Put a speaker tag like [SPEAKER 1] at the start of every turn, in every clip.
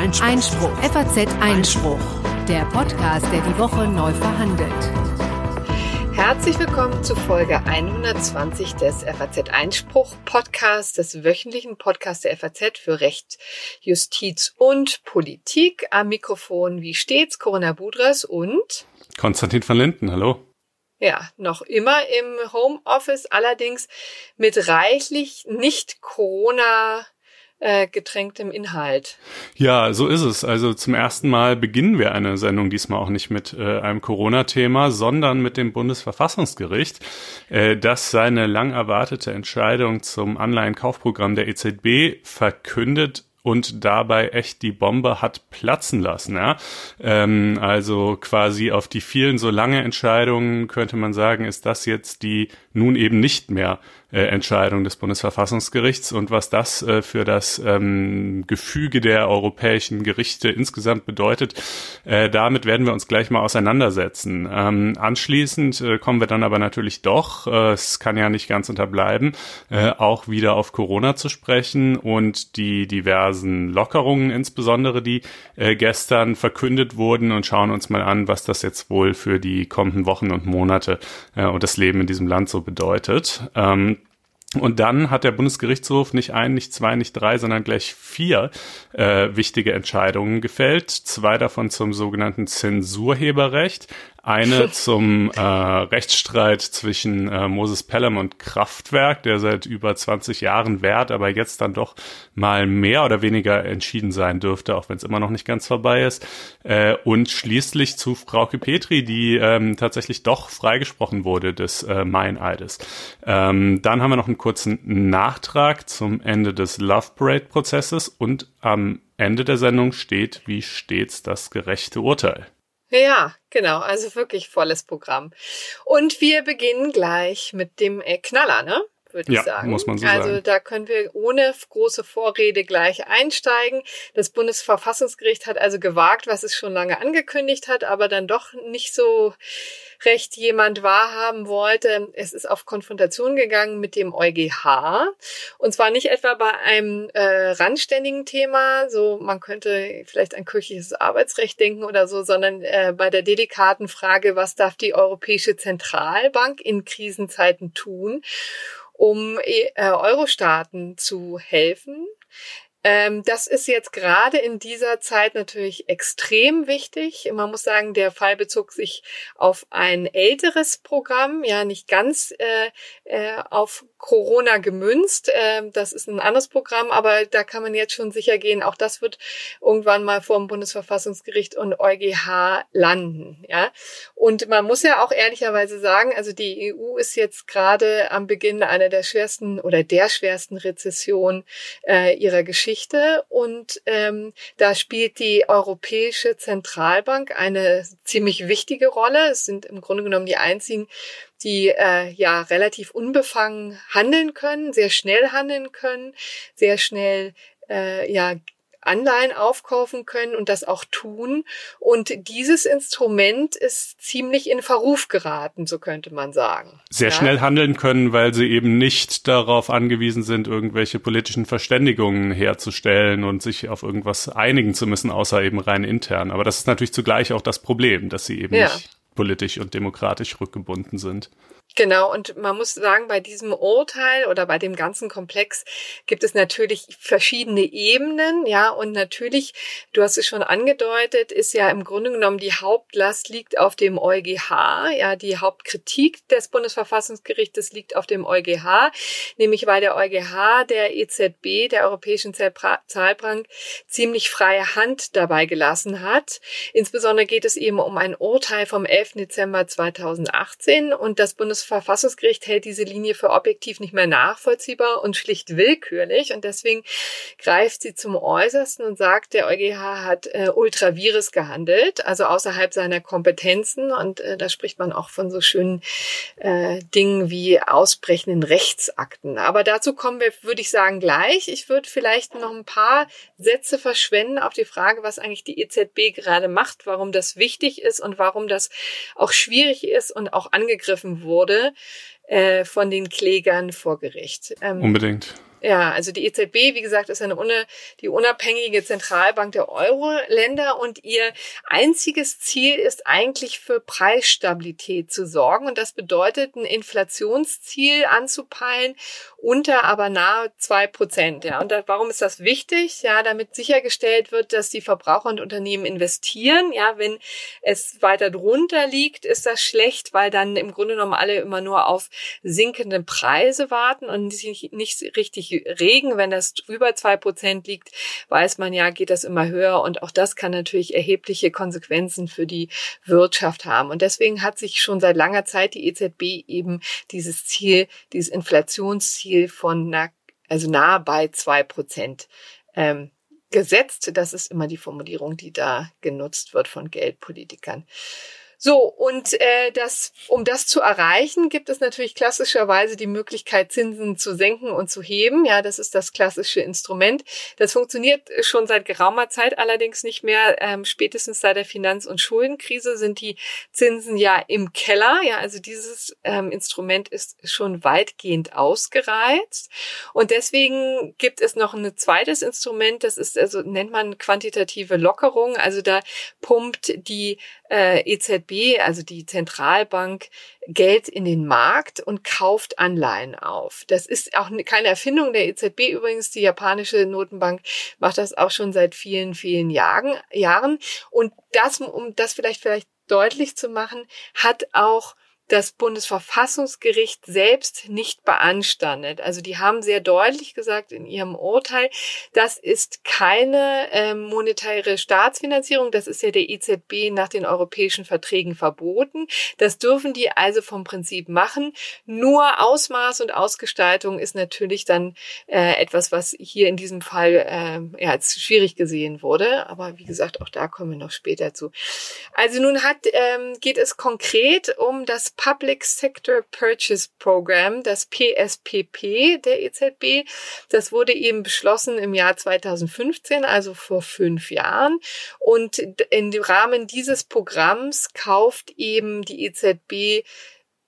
[SPEAKER 1] Einspruch. Einspruch. FAZ Einspruch. Der Podcast, der die Woche neu verhandelt.
[SPEAKER 2] Herzlich willkommen zu Folge 120 des FAZ Einspruch Podcasts, des wöchentlichen Podcasts der FAZ für Recht, Justiz und Politik. Am Mikrofon wie stets Corinna Budras und
[SPEAKER 3] Konstantin van Linden. Hallo.
[SPEAKER 2] Ja, noch immer im Homeoffice, allerdings mit reichlich nicht Corona äh, Inhalt.
[SPEAKER 3] Ja, so ist es. Also zum ersten Mal beginnen wir eine Sendung diesmal auch nicht mit äh, einem Corona-Thema, sondern mit dem Bundesverfassungsgericht, äh, das seine lang erwartete Entscheidung zum Anleihenkaufprogramm der EZB verkündet und dabei echt die Bombe hat platzen lassen. Ja? Ähm, also quasi auf die vielen so lange Entscheidungen könnte man sagen, ist das jetzt die nun eben nicht mehr äh, Entscheidung des Bundesverfassungsgerichts und was das äh, für das ähm, Gefüge der europäischen Gerichte insgesamt bedeutet, äh, damit werden wir uns gleich mal auseinandersetzen. Ähm, anschließend äh, kommen wir dann aber natürlich doch, äh, es kann ja nicht ganz unterbleiben, äh, auch wieder auf Corona zu sprechen und die diversen Lockerungen insbesondere, die äh, gestern verkündet wurden und schauen uns mal an, was das jetzt wohl für die kommenden Wochen und Monate äh, und das Leben in diesem Land so bedeutet. Ähm, und dann hat der Bundesgerichtshof nicht ein, nicht zwei, nicht drei, sondern gleich vier äh, wichtige Entscheidungen gefällt. Zwei davon zum sogenannten Zensurheberrecht, eine zum äh, Rechtsstreit zwischen äh, Moses Pelham und Kraftwerk, der seit über 20 Jahren währt, aber jetzt dann doch mal mehr oder weniger entschieden sein dürfte, auch wenn es immer noch nicht ganz vorbei ist. Äh, und schließlich zu Frauke Petri, die ähm, tatsächlich doch freigesprochen wurde des äh, Meineides. Ähm, dann haben wir noch einen kurzen Nachtrag zum Ende des Love Parade-Prozesses und am Ende der Sendung steht wie stets das gerechte Urteil.
[SPEAKER 2] Ja, genau. Also wirklich volles Programm. Und wir beginnen gleich mit dem äh, Knaller, ne? Würde
[SPEAKER 3] ja,
[SPEAKER 2] ich sagen.
[SPEAKER 3] Muss man so
[SPEAKER 2] also
[SPEAKER 3] sagen.
[SPEAKER 2] da können wir ohne große Vorrede gleich einsteigen. Das Bundesverfassungsgericht hat also gewagt, was es schon lange angekündigt hat, aber dann doch nicht so recht jemand wahrhaben wollte. Es ist auf Konfrontation gegangen mit dem EuGH. Und zwar nicht etwa bei einem äh, randständigen Thema, so man könnte vielleicht an kirchliches Arbeitsrecht denken oder so, sondern äh, bei der delikaten Frage, was darf die Europäische Zentralbank in Krisenzeiten tun? Um äh, Euro-Staaten zu helfen. Ähm, das ist jetzt gerade in dieser Zeit natürlich extrem wichtig. Man muss sagen, der Fall bezog sich auf ein älteres Programm, ja nicht ganz äh, äh, auf Corona gemünzt. Äh, das ist ein anderes Programm, aber da kann man jetzt schon sicher gehen, auch das wird irgendwann mal vor dem Bundesverfassungsgericht und EuGH landen. Ja, und man muss ja auch ehrlicherweise sagen, also die EU ist jetzt gerade am Beginn einer der schwersten oder der schwersten Rezession äh, ihrer Geschichte. Geschichte und ähm, da spielt die Europäische Zentralbank eine ziemlich wichtige Rolle. Es sind im Grunde genommen die einzigen, die äh, ja relativ unbefangen handeln können, sehr schnell handeln können, sehr schnell äh, ja Anleihen aufkaufen können und das auch tun. Und dieses Instrument ist ziemlich in Verruf geraten, so könnte man sagen.
[SPEAKER 3] Sehr ja? schnell handeln können, weil sie eben nicht darauf angewiesen sind, irgendwelche politischen Verständigungen herzustellen und sich auf irgendwas einigen zu müssen, außer eben rein intern. Aber das ist natürlich zugleich auch das Problem, dass sie eben ja. nicht politisch und demokratisch rückgebunden sind.
[SPEAKER 2] Genau, und man muss sagen, bei diesem Urteil oder bei dem ganzen Komplex gibt es natürlich verschiedene Ebenen, ja, und natürlich, du hast es schon angedeutet, ist ja im Grunde genommen die Hauptlast liegt auf dem EuGH, ja, die Hauptkritik des Bundesverfassungsgerichtes liegt auf dem EuGH, nämlich weil der EuGH der EZB, der Europäischen Zentralbank, ziemlich freie Hand dabei gelassen hat. Insbesondere geht es eben um ein Urteil vom 11. Dezember 2018 und das Bundes Bundesverfassungsgericht hält diese Linie für objektiv nicht mehr nachvollziehbar und schlicht willkürlich. Und deswegen greift sie zum Äußersten und sagt, der EuGH hat äh, ultravirus gehandelt, also außerhalb seiner Kompetenzen. Und äh, da spricht man auch von so schönen äh, Dingen wie ausbrechenden Rechtsakten. Aber dazu kommen wir, würde ich sagen, gleich. Ich würde vielleicht noch ein paar Sätze verschwenden auf die Frage, was eigentlich die EZB gerade macht, warum das wichtig ist und warum das auch schwierig ist und auch angegriffen wurde wurde äh, von den Klägern vor Gericht.
[SPEAKER 3] Ähm, Unbedingt.
[SPEAKER 2] Ja, also die EZB, wie gesagt, ist eine die unabhängige Zentralbank der Euro-Länder und ihr einziges Ziel ist eigentlich für Preisstabilität zu sorgen. Und das bedeutet, ein Inflationsziel anzupeilen unter aber nahe zwei Prozent. Ja, und da, warum ist das wichtig? Ja, damit sichergestellt wird, dass die Verbraucher und Unternehmen investieren. Ja, wenn es weiter drunter liegt, ist das schlecht, weil dann im Grunde genommen alle immer nur auf sinkende Preise warten und sich nicht richtig regen. Wenn das über zwei Prozent liegt, weiß man ja, geht das immer höher und auch das kann natürlich erhebliche Konsequenzen für die Wirtschaft haben. Und deswegen hat sich schon seit langer Zeit die EZB eben dieses Ziel, dieses Inflationsziel von na, also nahe bei zwei Prozent ähm, gesetzt. Das ist immer die Formulierung, die da genutzt wird von Geldpolitikern. So, und äh, das, um das zu erreichen, gibt es natürlich klassischerweise die Möglichkeit, Zinsen zu senken und zu heben. Ja, das ist das klassische Instrument. Das funktioniert schon seit geraumer Zeit allerdings nicht mehr. Ähm, spätestens seit der Finanz- und Schuldenkrise sind die Zinsen ja im Keller. Ja, also dieses ähm, Instrument ist schon weitgehend ausgereizt. Und deswegen gibt es noch ein zweites Instrument, das ist, also nennt man quantitative Lockerung. Also da pumpt die äh, EZB, also die Zentralbank, Geld in den Markt und kauft Anleihen auf. Das ist auch keine Erfindung der EZB übrigens. Die japanische Notenbank macht das auch schon seit vielen, vielen Jahren. Und das, um das vielleicht, vielleicht deutlich zu machen, hat auch das Bundesverfassungsgericht selbst nicht beanstandet. Also die haben sehr deutlich gesagt in ihrem Urteil, das ist keine äh, monetäre Staatsfinanzierung, das ist ja der EZB nach den europäischen Verträgen verboten. Das dürfen die also vom Prinzip machen. Nur Ausmaß und Ausgestaltung ist natürlich dann äh, etwas, was hier in diesem Fall äh, ja, als schwierig gesehen wurde. Aber wie gesagt, auch da kommen wir noch später zu. Also nun hat, ähm, geht es konkret um das Public Sector Purchase Program, das PSPP der EZB. Das wurde eben beschlossen im Jahr 2015, also vor fünf Jahren. Und im Rahmen dieses Programms kauft eben die EZB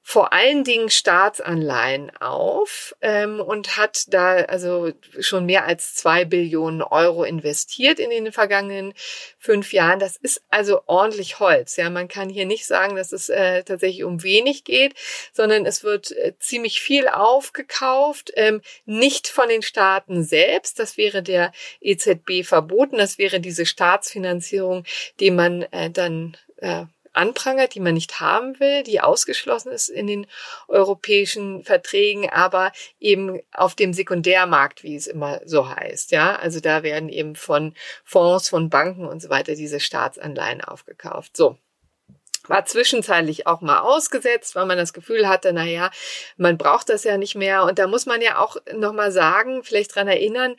[SPEAKER 2] vor allen Dingen Staatsanleihen auf ähm, und hat da also schon mehr als zwei Billionen Euro investiert in den vergangenen fünf Jahren. Das ist also ordentlich Holz. Ja, man kann hier nicht sagen, dass es äh, tatsächlich um wenig geht, sondern es wird äh, ziemlich viel aufgekauft, ähm, nicht von den Staaten selbst. Das wäre der EZB verboten. Das wäre diese Staatsfinanzierung, die man äh, dann äh, anprangert, die man nicht haben will, die ausgeschlossen ist in den europäischen Verträgen, aber eben auf dem Sekundärmarkt, wie es immer so heißt. Ja, also da werden eben von Fonds, von Banken und so weiter diese Staatsanleihen aufgekauft. So war zwischenzeitlich auch mal ausgesetzt, weil man das Gefühl hatte, na ja, man braucht das ja nicht mehr. Und da muss man ja auch nochmal sagen, vielleicht dran erinnern,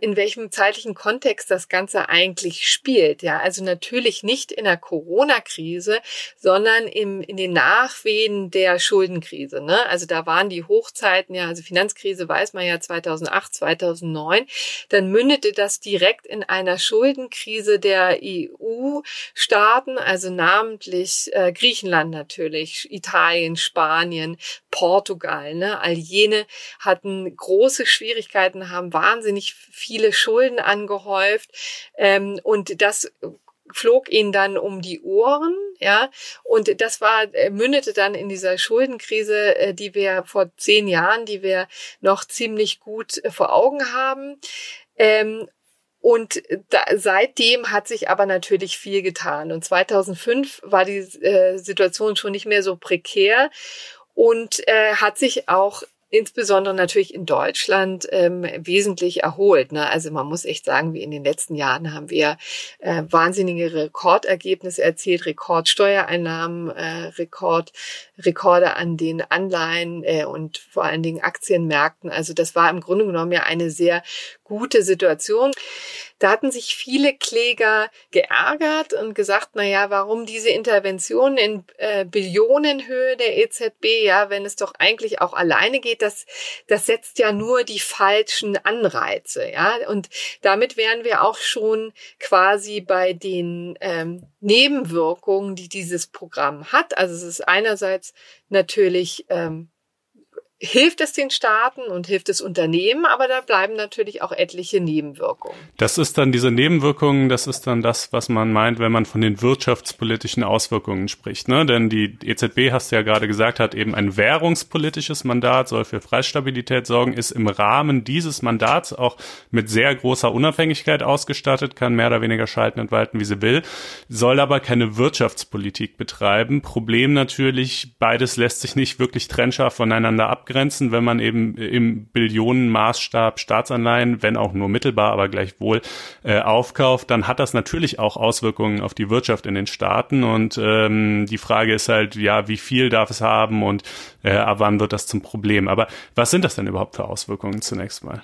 [SPEAKER 2] in welchem zeitlichen Kontext das Ganze eigentlich spielt. Ja, also natürlich nicht in der Corona-Krise, sondern im, in den Nachwehen der Schuldenkrise. Ne? Also da waren die Hochzeiten, ja, also Finanzkrise weiß man ja 2008, 2009. Dann mündete das direkt in einer Schuldenkrise der EU-Staaten, also namentlich äh, Griechenland natürlich, Italien, Spanien, Portugal. Ne? All jene hatten große Schwierigkeiten, haben wahnsinnig viele Schulden angehäuft ähm, und das flog ihnen dann um die Ohren, ja, und das war äh, mündete dann in dieser Schuldenkrise, äh, die wir vor zehn Jahren, die wir noch ziemlich gut äh, vor Augen haben. Ähm, und da, seitdem hat sich aber natürlich viel getan. Und 2005 war die äh, Situation schon nicht mehr so prekär und äh, hat sich auch insbesondere natürlich in Deutschland ähm, wesentlich erholt. Ne? Also man muss echt sagen, wie in den letzten Jahren haben wir äh, wahnsinnige Rekordergebnisse erzielt, Rekordsteuereinnahmen, äh, Rekord, Rekorde an den Anleihen äh, und vor allen Dingen Aktienmärkten. Also das war im Grunde genommen ja eine sehr gute Situation. Da hatten sich viele Kläger geärgert und gesagt, na ja, warum diese Intervention in äh, Billionenhöhe der EZB, ja, wenn es doch eigentlich auch alleine geht, das, das setzt ja nur die falschen Anreize, ja. Und damit wären wir auch schon quasi bei den ähm, Nebenwirkungen, die dieses Programm hat. Also es ist einerseits natürlich ähm, hilft es den Staaten und hilft es Unternehmen, aber da bleiben natürlich auch etliche Nebenwirkungen.
[SPEAKER 3] Das ist dann diese Nebenwirkungen, das ist dann das, was man meint, wenn man von den wirtschaftspolitischen Auswirkungen spricht. Ne? Denn die EZB, hast du ja gerade gesagt, hat eben ein währungspolitisches Mandat, soll für Preisstabilität sorgen, ist im Rahmen dieses Mandats auch mit sehr großer Unabhängigkeit ausgestattet, kann mehr oder weniger schalten und walten, wie sie will, soll aber keine Wirtschaftspolitik betreiben. Problem natürlich, beides lässt sich nicht wirklich trennscharf voneinander abgrenzen abgrenzen, wenn man eben im Billionenmaßstab Staatsanleihen, wenn auch nur mittelbar, aber gleichwohl äh, aufkauft, dann hat das natürlich auch Auswirkungen auf die Wirtschaft in den Staaten. Und ähm, die Frage ist halt, ja, wie viel darf es haben und äh, wann wird das zum Problem? Aber was sind das denn überhaupt für Auswirkungen zunächst mal?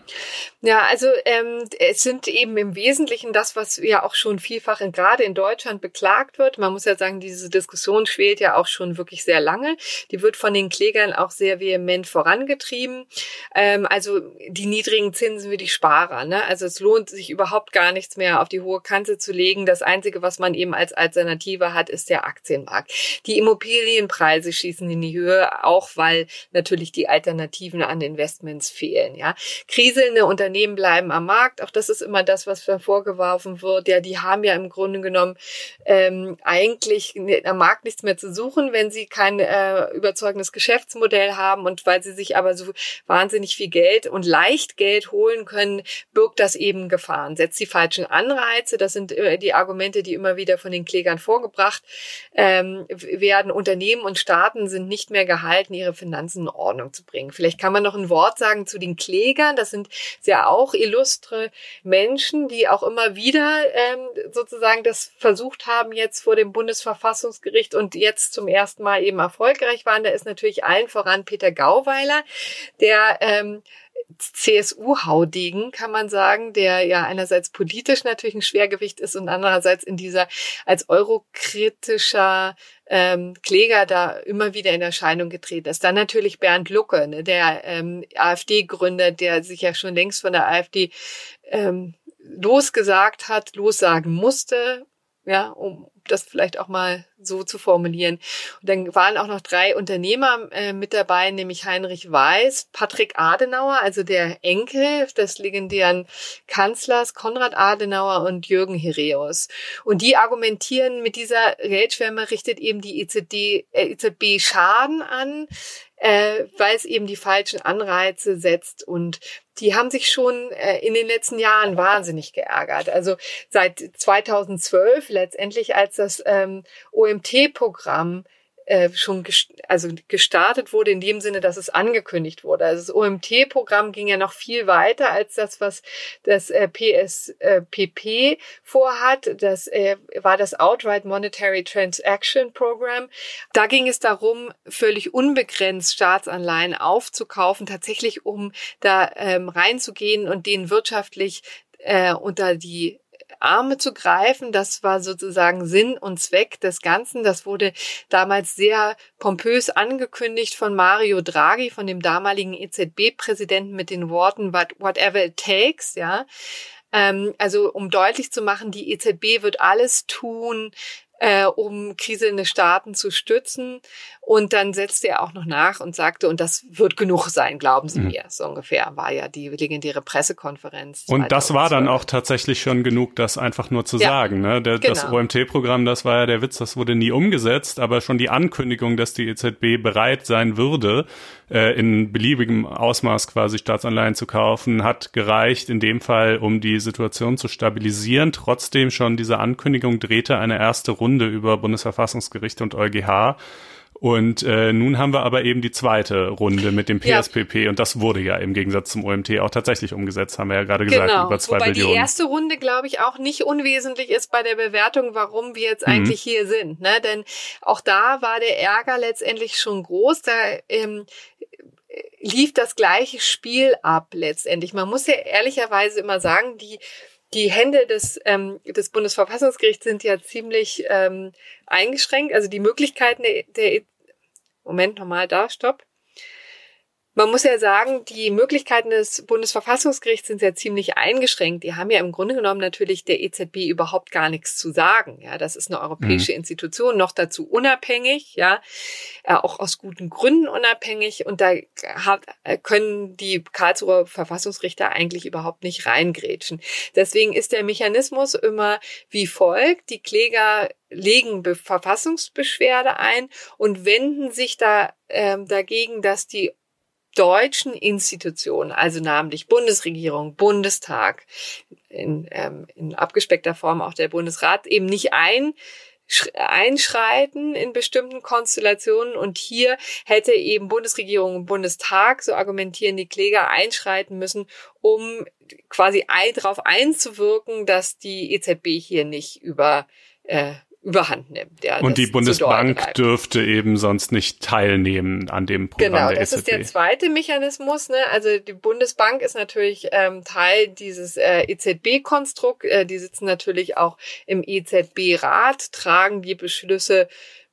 [SPEAKER 2] Ja, also ähm, es sind eben im Wesentlichen das, was ja auch schon vielfach in, gerade in Deutschland beklagt wird. Man muss ja sagen, diese Diskussion schwelt ja auch schon wirklich sehr lange. Die wird von den Klägern auch sehr vehement vorangetrieben. Ähm, also die niedrigen Zinsen für die Sparer. Ne? Also es lohnt sich überhaupt gar nichts mehr auf die hohe Kante zu legen. Das Einzige, was man eben als Alternative hat, ist der Aktienmarkt. Die Immobilienpreise schießen in die Höhe, auch weil natürlich die Alternativen an Investments fehlen. Ja, kriselnde Unternehmen bleiben am Markt. Auch das ist immer das, was vorgeworfen wird. Ja, die haben ja im Grunde genommen ähm, eigentlich am Markt nichts mehr zu suchen, wenn sie kein äh, überzeugendes Geschäftsmodell haben und weil sie sich aber so wahnsinnig viel Geld und leicht Geld holen können, birgt das eben Gefahren. Setzt die falschen Anreize, das sind äh, die Argumente, die immer wieder von den Klägern vorgebracht ähm, werden. Unternehmen und Staaten sind nicht mehr gehalten, ihre Finanzen in Ordnung zu bringen. Vielleicht kann man noch ein Wort sagen zu den Klägern. Das sind ja auch illustre Menschen, die auch immer wieder ähm, sozusagen das versucht haben jetzt vor dem Bundesverfassungsgericht und jetzt zum ersten Mal eben erfolgreich waren. Da ist natürlich allen voran Peter Gau Gauweiler, der ähm, CSU-Haudegen, kann man sagen, der ja einerseits politisch natürlich ein Schwergewicht ist und andererseits in dieser als eurokritischer ähm, Kläger da immer wieder in Erscheinung getreten ist. Dann natürlich Bernd Lucke, ne, der ähm, AfD-Gründer, der sich ja schon längst von der AfD ähm, losgesagt hat, lossagen musste, ja, um das vielleicht auch mal so zu formulieren. Und dann waren auch noch drei Unternehmer äh, mit dabei, nämlich Heinrich Weiß, Patrick Adenauer, also der Enkel des legendären Kanzlers Konrad Adenauer und Jürgen Hereus. Und die argumentieren, mit dieser Geldschwemme richtet eben die EZB, äh, EZB Schaden an, äh, weil es eben die falschen Anreize setzt. Und die haben sich schon äh, in den letzten Jahren wahnsinnig geärgert. Also seit 2012 letztendlich, als das ähm, OMT-Programm äh, schon gest also gestartet wurde in dem Sinne, dass es angekündigt wurde. Also das OMT-Programm ging ja noch viel weiter als das, was das äh, PSPP äh, vorhat. Das äh, war das Outright Monetary Transaction Program. Da ging es darum, völlig unbegrenzt Staatsanleihen aufzukaufen, tatsächlich um da ähm, reinzugehen und denen wirtschaftlich äh, unter die Arme zu greifen. Das war sozusagen Sinn und Zweck des Ganzen. Das wurde damals sehr pompös angekündigt von Mario Draghi, von dem damaligen EZB-Präsidenten mit den Worten whatever it takes, ja. Ähm, also um deutlich zu machen, die EZB wird alles tun, äh, um kriselnde Staaten zu stützen. Und dann setzte er auch noch nach und sagte, und das wird genug sein, glauben Sie mhm. mir. So ungefähr war ja die legendäre Pressekonferenz.
[SPEAKER 3] Und das war dann auch tatsächlich schon genug, das einfach nur zu ja, sagen. Ne? Der, genau. Das OMT-Programm, das war ja der Witz, das wurde nie umgesetzt, aber schon die Ankündigung, dass die EZB bereit sein würde, äh, in beliebigem Ausmaß quasi Staatsanleihen zu kaufen, hat gereicht, in dem Fall, um die Situation zu stabilisieren. Trotzdem schon diese Ankündigung drehte eine erste Runde über Bundesverfassungsgericht und EuGH. Und äh, nun haben wir aber eben die zweite Runde mit dem PSPP ja. und das wurde ja im Gegensatz zum OMT auch tatsächlich umgesetzt, haben wir ja gerade gesagt,
[SPEAKER 2] genau.
[SPEAKER 3] über zwei
[SPEAKER 2] Wobei
[SPEAKER 3] Billionen.
[SPEAKER 2] die erste Runde, glaube ich, auch nicht unwesentlich ist bei der Bewertung, warum wir jetzt mhm. eigentlich hier sind. Ne? Denn auch da war der Ärger letztendlich schon groß. Da ähm, lief das gleiche Spiel ab letztendlich. Man muss ja ehrlicherweise immer sagen, die die Hände des, ähm, des Bundesverfassungsgerichts sind ja ziemlich ähm, eingeschränkt. Also die Möglichkeiten der, der Moment nochmal da, stopp. Man muss ja sagen, die Möglichkeiten des Bundesverfassungsgerichts sind ja ziemlich eingeschränkt. Die haben ja im Grunde genommen natürlich der EZB überhaupt gar nichts zu sagen. Ja, das ist eine europäische mhm. Institution, noch dazu unabhängig, ja, äh, auch aus guten Gründen unabhängig. Und da hat, äh, können die Karlsruher Verfassungsrichter eigentlich überhaupt nicht reingrätschen. Deswegen ist der Mechanismus immer wie folgt. Die Kläger legen Verfassungsbeschwerde ein und wenden sich da ähm, dagegen, dass die deutschen Institutionen, also namentlich Bundesregierung, Bundestag, in, ähm, in abgespeckter Form auch der Bundesrat, eben nicht ein einschreiten in bestimmten Konstellationen. Und hier hätte eben Bundesregierung und Bundestag, so argumentieren die Kläger, einschreiten müssen, um quasi darauf einzuwirken, dass die EZB hier nicht über äh, überhand nimmt.
[SPEAKER 3] Ja, und die Bundesbank dürfte eben sonst nicht teilnehmen an dem Programm
[SPEAKER 2] genau, der EZB. Genau, das ist der zweite Mechanismus. Ne? Also die Bundesbank ist natürlich ähm, Teil dieses äh, EZB-Konstrukt. Äh, die sitzen natürlich auch im EZB-Rat, tragen die Beschlüsse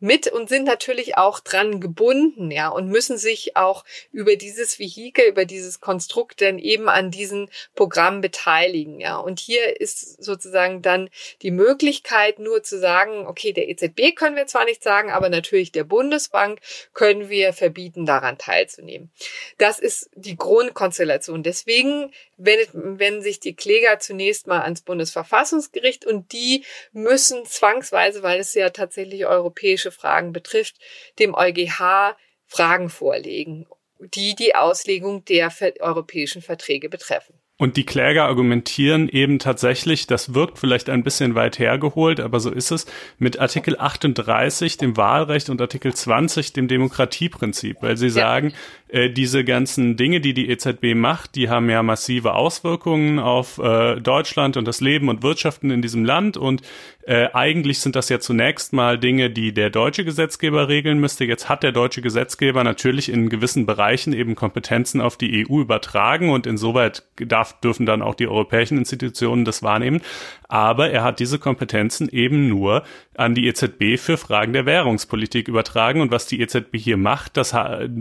[SPEAKER 2] mit und sind natürlich auch dran gebunden, ja, und müssen sich auch über dieses Vehikel, über dieses Konstrukt dann eben an diesen Programmen beteiligen, ja. Und hier ist sozusagen dann die Möglichkeit nur zu sagen, okay, der EZB können wir zwar nicht sagen, aber natürlich der Bundesbank können wir verbieten, daran teilzunehmen. Das ist die Grundkonstellation. Deswegen wendet, wenden sich die Kläger zunächst mal ans Bundesverfassungsgericht und die müssen zwangsweise, weil es ja tatsächlich europäische Fragen betrifft, dem EuGH Fragen vorlegen, die die Auslegung der europäischen Verträge betreffen.
[SPEAKER 3] Und die Kläger argumentieren eben tatsächlich, das wirkt vielleicht ein bisschen weit hergeholt, aber so ist es, mit Artikel 38, dem Wahlrecht und Artikel 20, dem Demokratieprinzip, weil sie ja. sagen, äh, diese ganzen Dinge, die die EZB macht, die haben ja massive Auswirkungen auf äh, Deutschland und das Leben und Wirtschaften in diesem Land und äh, eigentlich sind das ja zunächst mal Dinge, die der deutsche Gesetzgeber regeln müsste. Jetzt hat der deutsche Gesetzgeber natürlich in gewissen Bereichen eben Kompetenzen auf die EU übertragen und insoweit darf, dürfen dann auch die europäischen Institutionen das wahrnehmen. Aber er hat diese Kompetenzen eben nur an die EZB für Fragen der Währungspolitik übertragen. Und was die EZB hier macht, das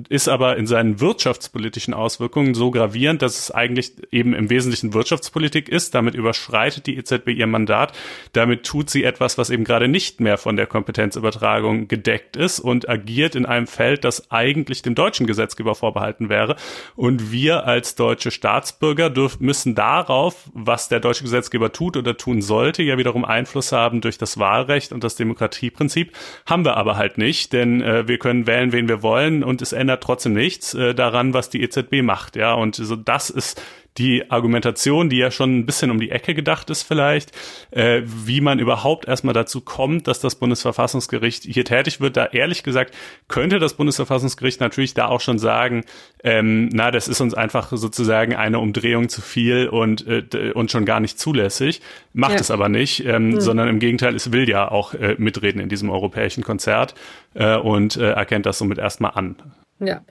[SPEAKER 3] ist aber in seinen wirtschaftspolitischen Auswirkungen so gravierend, dass es eigentlich eben im Wesentlichen Wirtschaftspolitik ist. Damit überschreitet die EZB ihr Mandat. Damit tut sie etwas, was eben gerade nicht mehr von der Kompetenzübertragung gedeckt ist und agiert in einem Feld, das eigentlich dem deutschen Gesetzgeber vorbehalten wäre. Und wir als deutsche Staatsbürger müssen darauf, was der deutsche Gesetzgeber tut oder tun sollte, ja wiederum Einfluss haben durch das Wahlrecht und das Demokratieprinzip. Haben wir aber halt nicht, denn äh, wir können wählen, wen wir wollen und es ändert trotzdem nichts äh, daran, was die EZB macht. Ja, und so das ist die Argumentation, die ja schon ein bisschen um die Ecke gedacht ist vielleicht, äh, wie man überhaupt erstmal dazu kommt, dass das Bundesverfassungsgericht hier tätig wird. Da ehrlich gesagt könnte das Bundesverfassungsgericht natürlich da auch schon sagen, ähm, na, das ist uns einfach sozusagen eine Umdrehung zu viel und, äh, und schon gar nicht zulässig. Macht ja. es aber nicht, ähm, mhm. sondern im Gegenteil, es will ja auch äh, mitreden in diesem europäischen Konzert äh, und äh, erkennt das somit erstmal an.
[SPEAKER 2] Ja.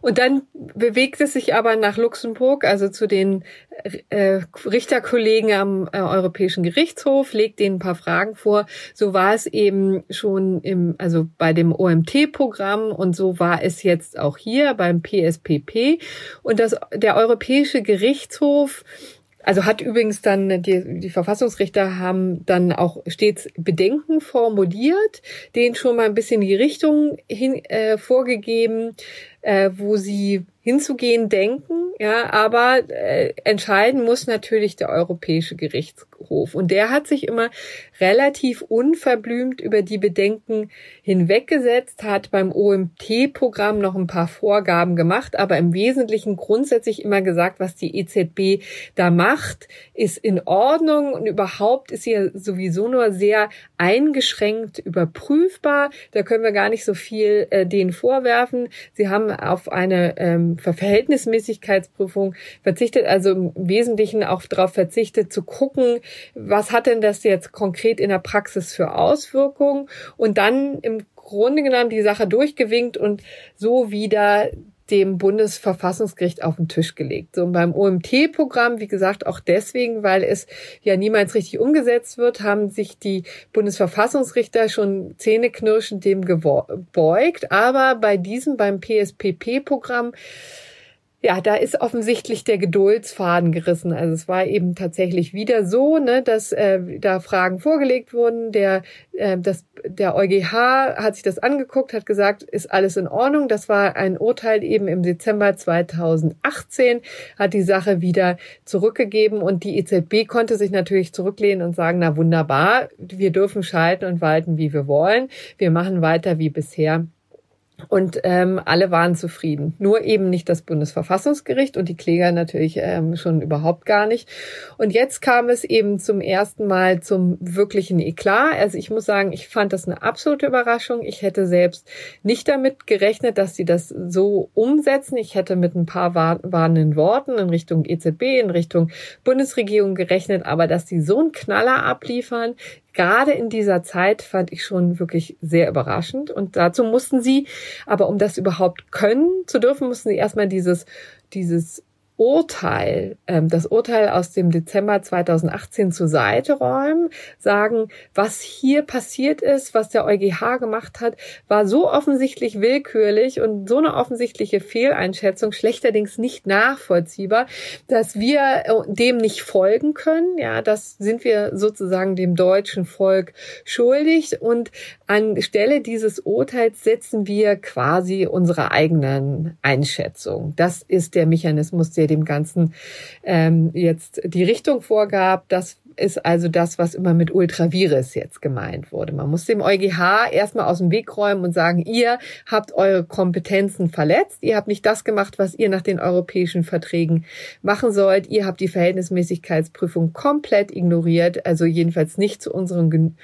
[SPEAKER 2] Und dann bewegt es sich aber nach Luxemburg, also zu den äh, Richterkollegen am äh, Europäischen Gerichtshof, legt denen ein paar Fragen vor. So war es eben schon im, also bei dem OMT-Programm und so war es jetzt auch hier beim PSPP. Und das, der Europäische Gerichtshof also hat übrigens dann die, die Verfassungsrichter haben dann auch stets Bedenken formuliert, denen schon mal ein bisschen die Richtung hin äh, vorgegeben, äh, wo sie hinzugehen denken, ja, aber äh, entscheiden muss natürlich der Europäische Gerichtshof und der hat sich immer relativ unverblümt über die Bedenken hinweggesetzt, hat beim OMT-Programm noch ein paar Vorgaben gemacht, aber im Wesentlichen grundsätzlich immer gesagt, was die EZB da macht, ist in Ordnung und überhaupt ist sie sowieso nur sehr eingeschränkt überprüfbar. Da können wir gar nicht so viel äh, denen vorwerfen. Sie haben auf eine ähm, Verhältnismäßigkeitsprüfung verzichtet, also im Wesentlichen auch darauf verzichtet zu gucken, was hat denn das jetzt konkret in der Praxis für Auswirkungen? Und dann im Grunde genommen die Sache durchgewinkt und so wieder dem Bundesverfassungsgericht auf den Tisch gelegt. So und beim OMT-Programm, wie gesagt, auch deswegen, weil es ja niemals richtig umgesetzt wird, haben sich die Bundesverfassungsrichter schon zähneknirschend dem gebeugt. Aber bei diesem, beim PSPP-Programm, ja, da ist offensichtlich der Geduldsfaden gerissen. Also es war eben tatsächlich wieder so, ne, dass äh, da Fragen vorgelegt wurden. Der, äh, das, der EuGH hat sich das angeguckt, hat gesagt, ist alles in Ordnung. Das war ein Urteil eben im Dezember 2018, hat die Sache wieder zurückgegeben und die EZB konnte sich natürlich zurücklehnen und sagen, na wunderbar, wir dürfen schalten und walten, wie wir wollen. Wir machen weiter wie bisher. Und ähm, alle waren zufrieden. Nur eben nicht das Bundesverfassungsgericht und die Kläger natürlich ähm, schon überhaupt gar nicht. Und jetzt kam es eben zum ersten Mal zum wirklichen Eklat. Also ich muss sagen, ich fand das eine absolute Überraschung. Ich hätte selbst nicht damit gerechnet, dass sie das so umsetzen. Ich hätte mit ein paar warnenden Worten in Richtung EZB, in Richtung Bundesregierung gerechnet, aber dass sie so einen Knaller abliefern, gerade in dieser Zeit fand ich schon wirklich sehr überraschend. Und dazu mussten sie, aber um das überhaupt können zu dürfen, mussten sie erstmal dieses, dieses Urteil, ähm, das Urteil aus dem Dezember 2018 zur Seite räumen, sagen, was hier passiert ist, was der EuGH gemacht hat, war so offensichtlich willkürlich und so eine offensichtliche Fehleinschätzung, schlechterdings nicht nachvollziehbar, dass wir äh, dem nicht folgen können. Ja, das sind wir sozusagen dem deutschen Volk schuldig und anstelle dieses Urteils setzen wir quasi unsere eigenen Einschätzungen. Das ist der Mechanismus, der dem Ganzen ähm, jetzt die Richtung vorgab. Das ist also das, was immer mit Ultravirus jetzt gemeint wurde. Man muss dem EuGH erstmal aus dem Weg räumen und sagen, ihr habt eure Kompetenzen verletzt, ihr habt nicht das gemacht, was ihr nach den europäischen Verträgen machen sollt, ihr habt die Verhältnismäßigkeitsprüfung komplett ignoriert, also jedenfalls nicht zu unseren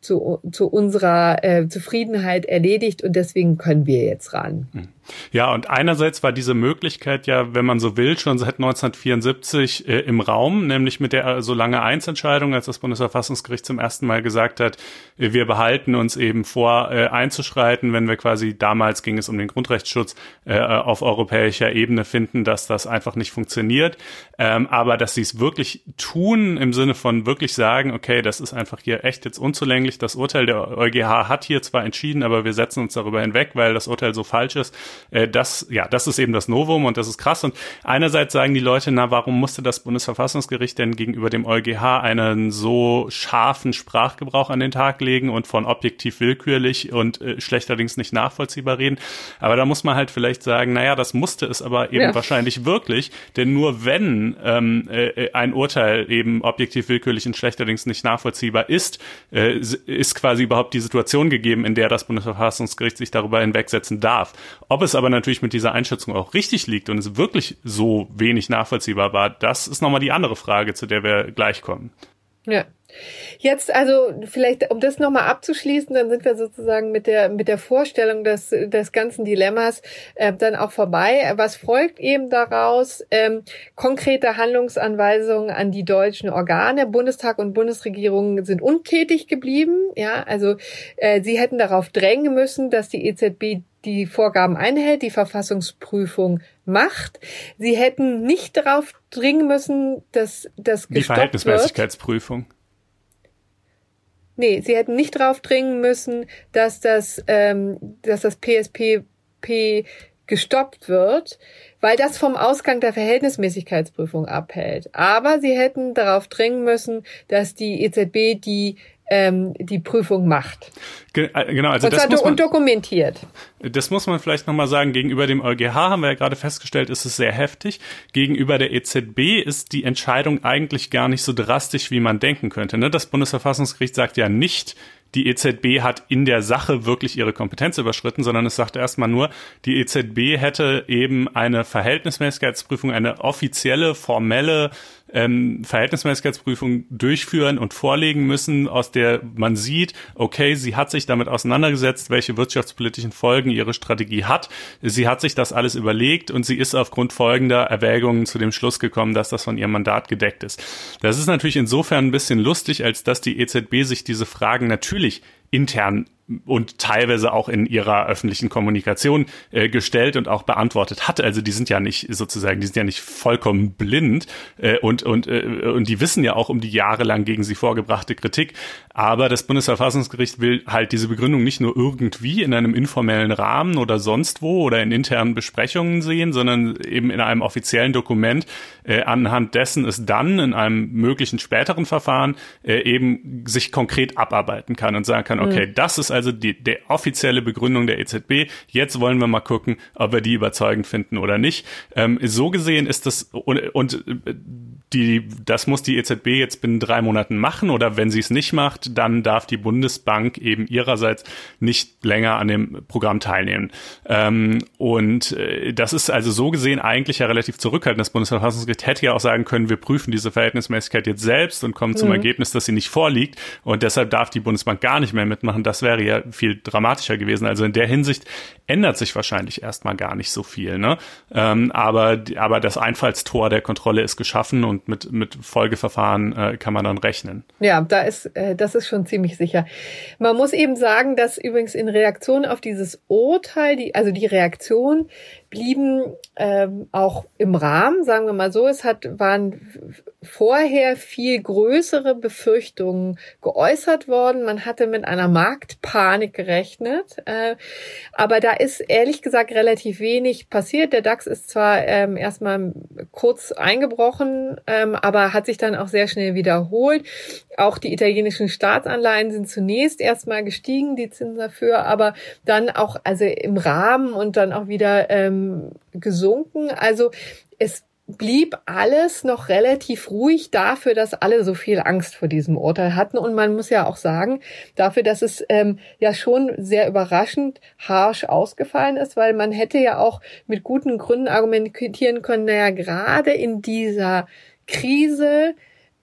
[SPEAKER 2] zu, zu unserer äh, Zufriedenheit erledigt und deswegen können wir jetzt ran.
[SPEAKER 3] Hm. Ja, und einerseits war diese Möglichkeit ja, wenn man so will, schon seit 1974 äh, im Raum, nämlich mit der so lange Einsentscheidung, als das Bundesverfassungsgericht zum ersten Mal gesagt hat, äh, wir behalten uns eben vor, äh, einzuschreiten, wenn wir quasi damals ging es um den Grundrechtsschutz äh, auf europäischer Ebene finden, dass das einfach nicht funktioniert. Ähm, aber dass sie es wirklich tun im Sinne von wirklich sagen, okay, das ist einfach hier echt jetzt unzulänglich. Das Urteil der EuGH hat hier zwar entschieden, aber wir setzen uns darüber hinweg, weil das Urteil so falsch ist äh, das, ja, das ist eben das Novum und das ist krass. Und einerseits sagen die Leute, na, warum musste das Bundesverfassungsgericht denn gegenüber dem EuGH einen so scharfen Sprachgebrauch an den Tag legen und von objektiv willkürlich und äh, schlechterdings nicht nachvollziehbar reden? Aber da muss man halt vielleicht sagen, naja, das musste es aber eben ja. wahrscheinlich wirklich, denn nur wenn ähm, äh, ein Urteil eben objektiv willkürlich und schlechterdings nicht nachvollziehbar ist, äh, ist quasi überhaupt die Situation gegeben, in der das Bundesverfassungsgericht sich darüber hinwegsetzen darf. Ob es aber natürlich mit dieser Einschätzung auch richtig liegt und es wirklich so wenig nachvollziehbar war, das ist nochmal die andere Frage, zu der wir gleich kommen.
[SPEAKER 2] Ja. Jetzt also vielleicht, um das nochmal abzuschließen, dann sind wir sozusagen mit der mit der Vorstellung des des ganzen Dilemmas äh, dann auch vorbei. Was folgt eben daraus? Ähm, konkrete Handlungsanweisungen an die deutschen Organe. Bundestag und Bundesregierung sind untätig geblieben. Ja, also äh, sie hätten darauf drängen müssen, dass die EZB die Vorgaben einhält, die Verfassungsprüfung macht. Sie hätten nicht darauf dringen müssen, dass das
[SPEAKER 3] Die Verhältnismäßigkeitsprüfung. Wird.
[SPEAKER 2] Nee, sie hätten nicht darauf dringen müssen, dass das, ähm, dass das PSPP gestoppt wird, weil das vom Ausgang der Verhältnismäßigkeitsprüfung abhält. Aber sie hätten darauf dringen müssen, dass die EZB die ähm, die Prüfung macht.
[SPEAKER 3] Äh, genau, also
[SPEAKER 2] und das muss man, und dokumentiert.
[SPEAKER 3] Das muss man vielleicht nochmal sagen. Gegenüber dem EuGH haben wir ja gerade festgestellt, ist es sehr heftig. Gegenüber der EZB ist die Entscheidung eigentlich gar nicht so drastisch, wie man denken könnte. Ne? Das Bundesverfassungsgericht sagt ja nicht, die EZB hat in der Sache wirklich ihre Kompetenz überschritten, sondern es sagt erstmal nur, die EZB hätte eben eine Verhältnismäßigkeitsprüfung, eine offizielle, formelle ähm, Verhältnismäßigkeitsprüfung durchführen und vorlegen müssen, aus der man sieht, okay, sie hat sich damit auseinandergesetzt, welche wirtschaftspolitischen Folgen ihre Strategie hat. Sie hat sich das alles überlegt und sie ist aufgrund folgender Erwägungen zu dem Schluss gekommen, dass das von ihrem Mandat gedeckt ist. Das ist natürlich insofern ein bisschen lustig, als dass die EZB sich diese Fragen natürlich intern und teilweise auch in ihrer öffentlichen Kommunikation äh, gestellt und auch beantwortet hat. Also die sind ja nicht sozusagen, die sind ja nicht vollkommen blind äh, und und äh, und die wissen ja auch um die jahrelang gegen sie vorgebrachte Kritik. Aber das Bundesverfassungsgericht will halt diese Begründung nicht nur irgendwie in einem informellen Rahmen oder sonst wo oder in internen Besprechungen sehen, sondern eben in einem offiziellen Dokument, äh, anhand dessen es dann in einem möglichen späteren Verfahren äh, eben sich konkret abarbeiten kann und sagen kann, okay, mhm. das ist also die der offizielle Begründung der EZB. Jetzt wollen wir mal gucken, ob wir die überzeugend finden oder nicht. Ähm, so gesehen ist das und, und die, das muss die EZB jetzt binnen drei Monaten machen oder wenn sie es nicht macht, dann darf die Bundesbank eben ihrerseits nicht länger an dem Programm teilnehmen. Ähm, und äh, das ist also so gesehen eigentlich ja relativ zurückhaltend. Das Bundesverfassungsgericht hätte ja auch sagen können, wir prüfen diese Verhältnismäßigkeit jetzt selbst und kommen zum mhm. Ergebnis, dass sie nicht vorliegt und deshalb darf die Bundesbank gar nicht mehr mitmachen. Das wäre ja viel dramatischer gewesen. Also in der Hinsicht ändert sich wahrscheinlich erstmal gar nicht so viel. Ne? Ähm, aber, aber das Einfallstor der Kontrolle ist geschaffen und mit, mit Folgeverfahren äh, kann man dann rechnen.
[SPEAKER 2] Ja, da ist, äh, das ist schon ziemlich sicher. Man muss eben sagen, dass übrigens in Reaktion auf dieses Urteil, die, also die Reaktion blieben ähm, auch im Rahmen, sagen wir mal so. Es hat, waren vorher viel größere Befürchtungen geäußert worden. Man hatte mit einer Marktpanik gerechnet. Äh, aber da ist ehrlich gesagt relativ wenig passiert. Der DAX ist zwar ähm, erstmal kurz eingebrochen, ähm, aber hat sich dann auch sehr schnell wiederholt. Auch die italienischen Staatsanleihen sind zunächst erstmal gestiegen, die Zinsen dafür, aber dann auch also im Rahmen und dann auch wieder ähm, gesunken. Also es blieb alles noch relativ ruhig dafür, dass alle so viel Angst vor diesem Urteil hatten. Und man muss ja auch sagen, dafür, dass es ähm, ja schon sehr überraschend harsh ausgefallen ist, weil man hätte ja auch mit guten Gründen argumentieren können, naja, gerade in dieser Krise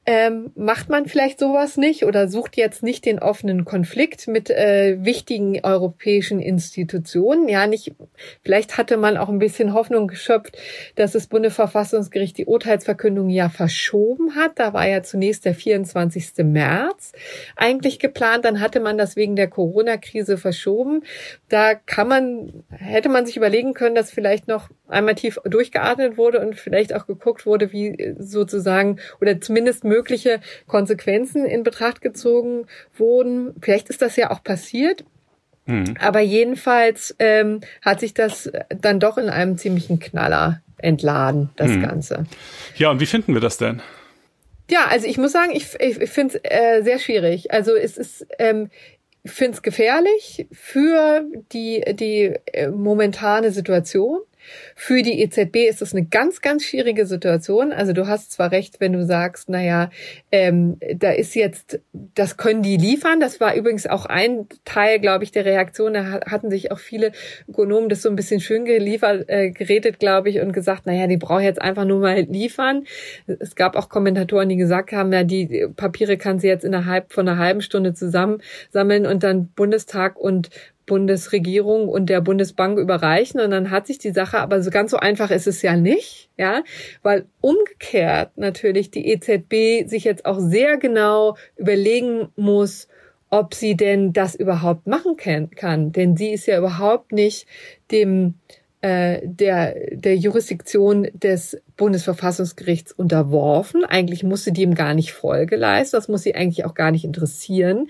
[SPEAKER 2] ähm, macht man vielleicht sowas nicht oder sucht jetzt nicht den offenen Konflikt mit äh, wichtigen europäischen Institutionen. Ja, nicht, vielleicht hatte man auch ein bisschen Hoffnung geschöpft, dass das Bundesverfassungsgericht die Urteilsverkündung ja verschoben hat. Da war ja zunächst der 24. März eigentlich geplant. Dann hatte man das wegen der Corona-Krise verschoben. Da kann man, hätte man sich überlegen können, dass vielleicht noch einmal tief durchgeatmet wurde und vielleicht auch geguckt wurde, wie sozusagen oder zumindest mögliche Konsequenzen in Betracht gezogen wurden. Vielleicht ist das ja auch passiert. Mhm. Aber jedenfalls ähm, hat sich das dann doch in einem ziemlichen Knaller entladen, das mhm. Ganze.
[SPEAKER 3] Ja, und wie finden wir das denn?
[SPEAKER 2] Ja, also ich muss sagen, ich, ich, ich finde es äh, sehr schwierig. Also es ist, ähm, ich finde es gefährlich für die, die äh, momentane Situation. Für die EZB ist das eine ganz, ganz schwierige Situation. Also du hast zwar recht, wenn du sagst, naja, ähm, da ist jetzt, das können die liefern. Das war übrigens auch ein Teil, glaube ich, der Reaktion. Da hatten sich auch viele Ökonomen das so ein bisschen schön geliefert, äh, geredet, glaube ich, und gesagt, naja, die brauchen jetzt einfach nur mal liefern. Es gab auch Kommentatoren, die gesagt haben, ja, die Papiere kann sie jetzt innerhalb von einer halben Stunde zusammensammeln und dann Bundestag und Bundesregierung und der Bundesbank überreichen. Und dann hat sich die Sache, aber so ganz so einfach ist es ja nicht, ja, weil umgekehrt natürlich die EZB sich jetzt auch sehr genau überlegen muss, ob sie denn das überhaupt machen kann, denn sie ist ja überhaupt nicht dem äh, der, der Jurisdiktion des Bundesverfassungsgerichts unterworfen. Eigentlich musste die ihm gar nicht Folge leisten. Das muss sie eigentlich auch gar nicht interessieren.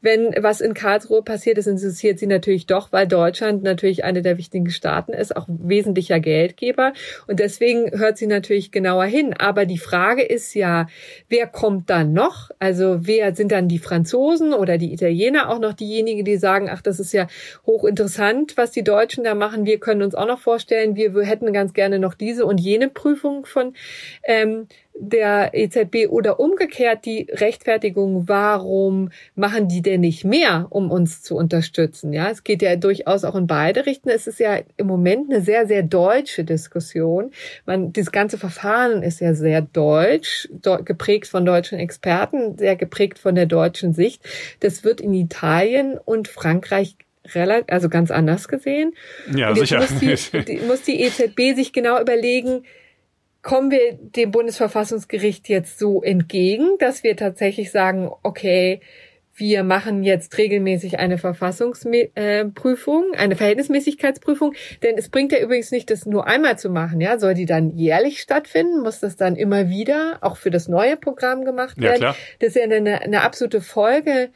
[SPEAKER 2] Wenn was in Karlsruhe passiert ist, interessiert sie natürlich doch, weil Deutschland natürlich eine der wichtigen Staaten ist, auch wesentlicher Geldgeber. Und deswegen hört sie natürlich genauer hin. Aber die Frage ist ja, wer kommt dann noch? Also wer sind dann die Franzosen oder die Italiener auch noch diejenigen, die sagen, ach, das ist ja hochinteressant, was die Deutschen da machen. Wir können uns auch noch vorstellen, wir hätten ganz gerne noch diese und jene Prüfung Rechtfertigung von ähm, der EZB oder umgekehrt die Rechtfertigung, warum machen die denn nicht mehr, um uns zu unterstützen? Ja, es geht ja durchaus auch in beide Richtungen. Es ist ja im Moment eine sehr, sehr deutsche Diskussion. Man, das ganze Verfahren ist ja sehr deutsch, geprägt von deutschen Experten, sehr geprägt von der deutschen Sicht. Das wird in Italien und Frankreich relativ, also ganz anders gesehen.
[SPEAKER 3] Ja, sicher.
[SPEAKER 2] Muss die, die, muss die EZB sich genau überlegen, kommen wir dem Bundesverfassungsgericht jetzt so entgegen, dass wir tatsächlich sagen, okay, wir machen jetzt regelmäßig eine Verfassungsprüfung, eine Verhältnismäßigkeitsprüfung, denn es bringt ja übrigens nicht, das nur einmal zu machen, ja, soll die dann jährlich stattfinden, muss das dann immer wieder auch für das neue Programm gemacht werden. Ja, klar. Das ist ja eine, eine absolute Folge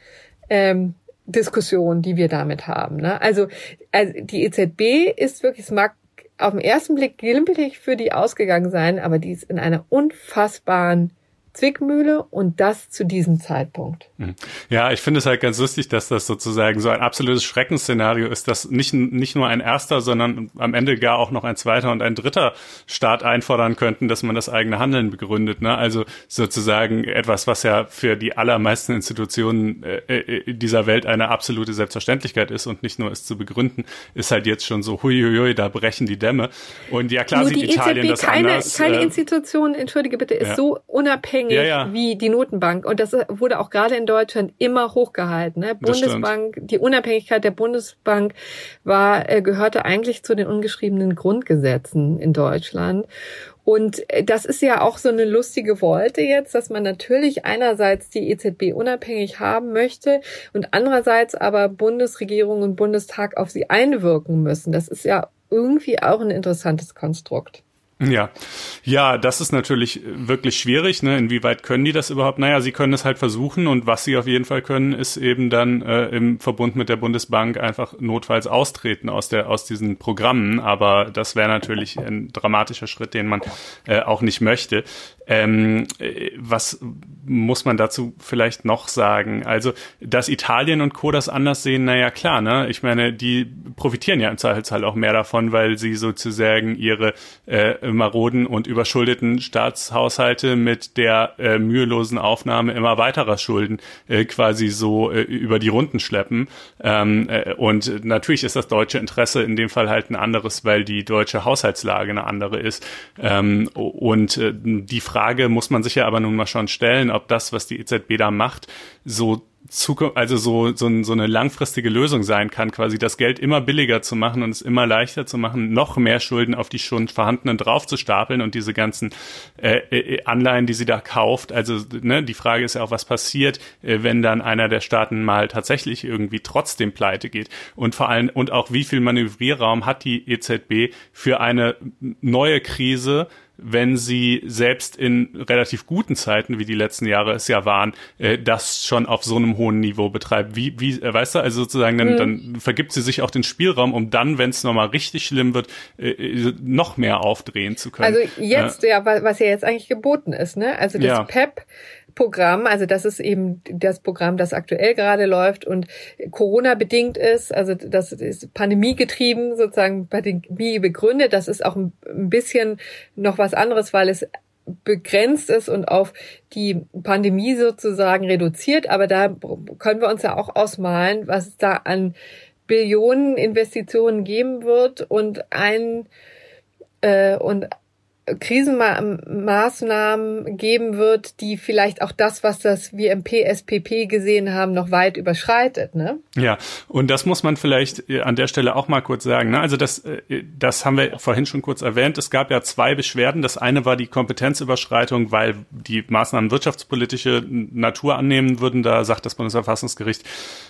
[SPEAKER 2] ähm, Diskussion, die wir damit haben. Ne? Also, also die EZB ist wirklich, es mag auf den ersten Blick glimpflich für die ausgegangen sein, aber die ist in einer unfassbaren Zwickmühle und das zu diesem Zeitpunkt.
[SPEAKER 3] Hm. Ja, ich finde es halt ganz lustig, dass das sozusagen so ein absolutes Schreckensszenario ist, dass nicht, nicht nur ein erster, sondern am Ende gar auch noch ein zweiter und ein dritter Staat einfordern könnten, dass man das eigene Handeln begründet. Ne? Also sozusagen etwas, was ja für die allermeisten Institutionen äh, äh dieser Welt eine absolute Selbstverständlichkeit ist und nicht nur es zu begründen, ist halt jetzt schon so, huiuiui, da brechen die Dämme. Und ja, klar
[SPEAKER 2] nur
[SPEAKER 3] sieht Italien
[SPEAKER 2] EZB
[SPEAKER 3] das
[SPEAKER 2] keine,
[SPEAKER 3] anders.
[SPEAKER 2] Keine äh, Institution, entschuldige bitte, ist ja. so unabhängig unabhängig ja, ja. wie die Notenbank. Und das wurde auch gerade in Deutschland immer hochgehalten. Ne? Bundesbank, die Unabhängigkeit der Bundesbank war, äh, gehörte eigentlich zu den ungeschriebenen Grundgesetzen in Deutschland. Und äh, das ist ja auch so eine lustige Wolte jetzt, dass man natürlich einerseits die EZB unabhängig haben möchte und andererseits aber Bundesregierung und Bundestag auf sie einwirken müssen. Das ist ja irgendwie auch ein interessantes Konstrukt.
[SPEAKER 3] Ja, ja, das ist natürlich wirklich schwierig. Ne? Inwieweit können die das überhaupt? Naja, sie können es halt versuchen und was sie auf jeden Fall können, ist eben dann äh, im Verbund mit der Bundesbank einfach notfalls austreten aus der aus diesen Programmen. Aber das wäre natürlich ein dramatischer Schritt, den man äh, auch nicht möchte. Ähm, äh, was muss man dazu vielleicht noch sagen? Also, dass Italien und Co. das anders sehen, naja, klar, ne? Ich meine, die profitieren ja im Zweifelsfall auch mehr davon, weil sie sozusagen ihre äh, maroden und überschuldeten Staatshaushalte mit der äh, mühelosen Aufnahme immer weiterer Schulden äh, quasi so äh, über die Runden schleppen. Ähm, äh, und natürlich ist das deutsche Interesse in dem Fall halt ein anderes, weil die deutsche Haushaltslage eine andere ist. Ähm, und die Frage Frage muss man sich ja aber nun mal schon stellen, ob das, was die EZB da macht, so also so, so, so eine langfristige Lösung sein kann, quasi das Geld immer billiger zu machen und es immer leichter zu machen, noch mehr Schulden auf die schon vorhandenen draufzustapeln und diese ganzen äh, äh, Anleihen, die sie da kauft. Also ne, die Frage ist ja auch, was passiert, äh, wenn dann einer der Staaten mal tatsächlich irgendwie trotzdem pleite geht und vor allem und auch wie viel Manövrierraum hat die EZB für eine neue Krise, wenn sie selbst in relativ guten Zeiten, wie die letzten Jahre es ja waren, äh, das schon auf so einem hohen Niveau betreibt. Wie, wie, äh, weißt du, also sozusagen, dann, mhm. dann vergibt sie sich auch den Spielraum, um dann, wenn es nochmal richtig schlimm wird, äh, äh, noch mehr aufdrehen zu können.
[SPEAKER 2] Also jetzt, ja, was ja jetzt eigentlich geboten ist, ne? Also das ja. PEP Programm, also das ist eben das Programm, das aktuell gerade läuft und Corona bedingt ist, also das ist Pandemie getrieben, sozusagen Pandemie begründet. Das ist auch ein bisschen noch was anderes, weil es begrenzt ist und auf die Pandemie sozusagen reduziert. Aber da können wir uns ja auch ausmalen, was es da an Billionen Investitionen geben wird und ein äh, und Krisenmaßnahmen geben wird, die vielleicht auch das, was das wir im PSPP gesehen haben, noch weit überschreitet. Ne?
[SPEAKER 3] Ja, und das muss man vielleicht äh, an der Stelle auch mal kurz sagen. Ne? Also das, äh, das haben wir vorhin schon kurz erwähnt. Es gab ja zwei Beschwerden. Das eine war die Kompetenzüberschreitung, weil die Maßnahmen wirtschaftspolitische Natur annehmen würden. Da sagt das Bundesverfassungsgericht,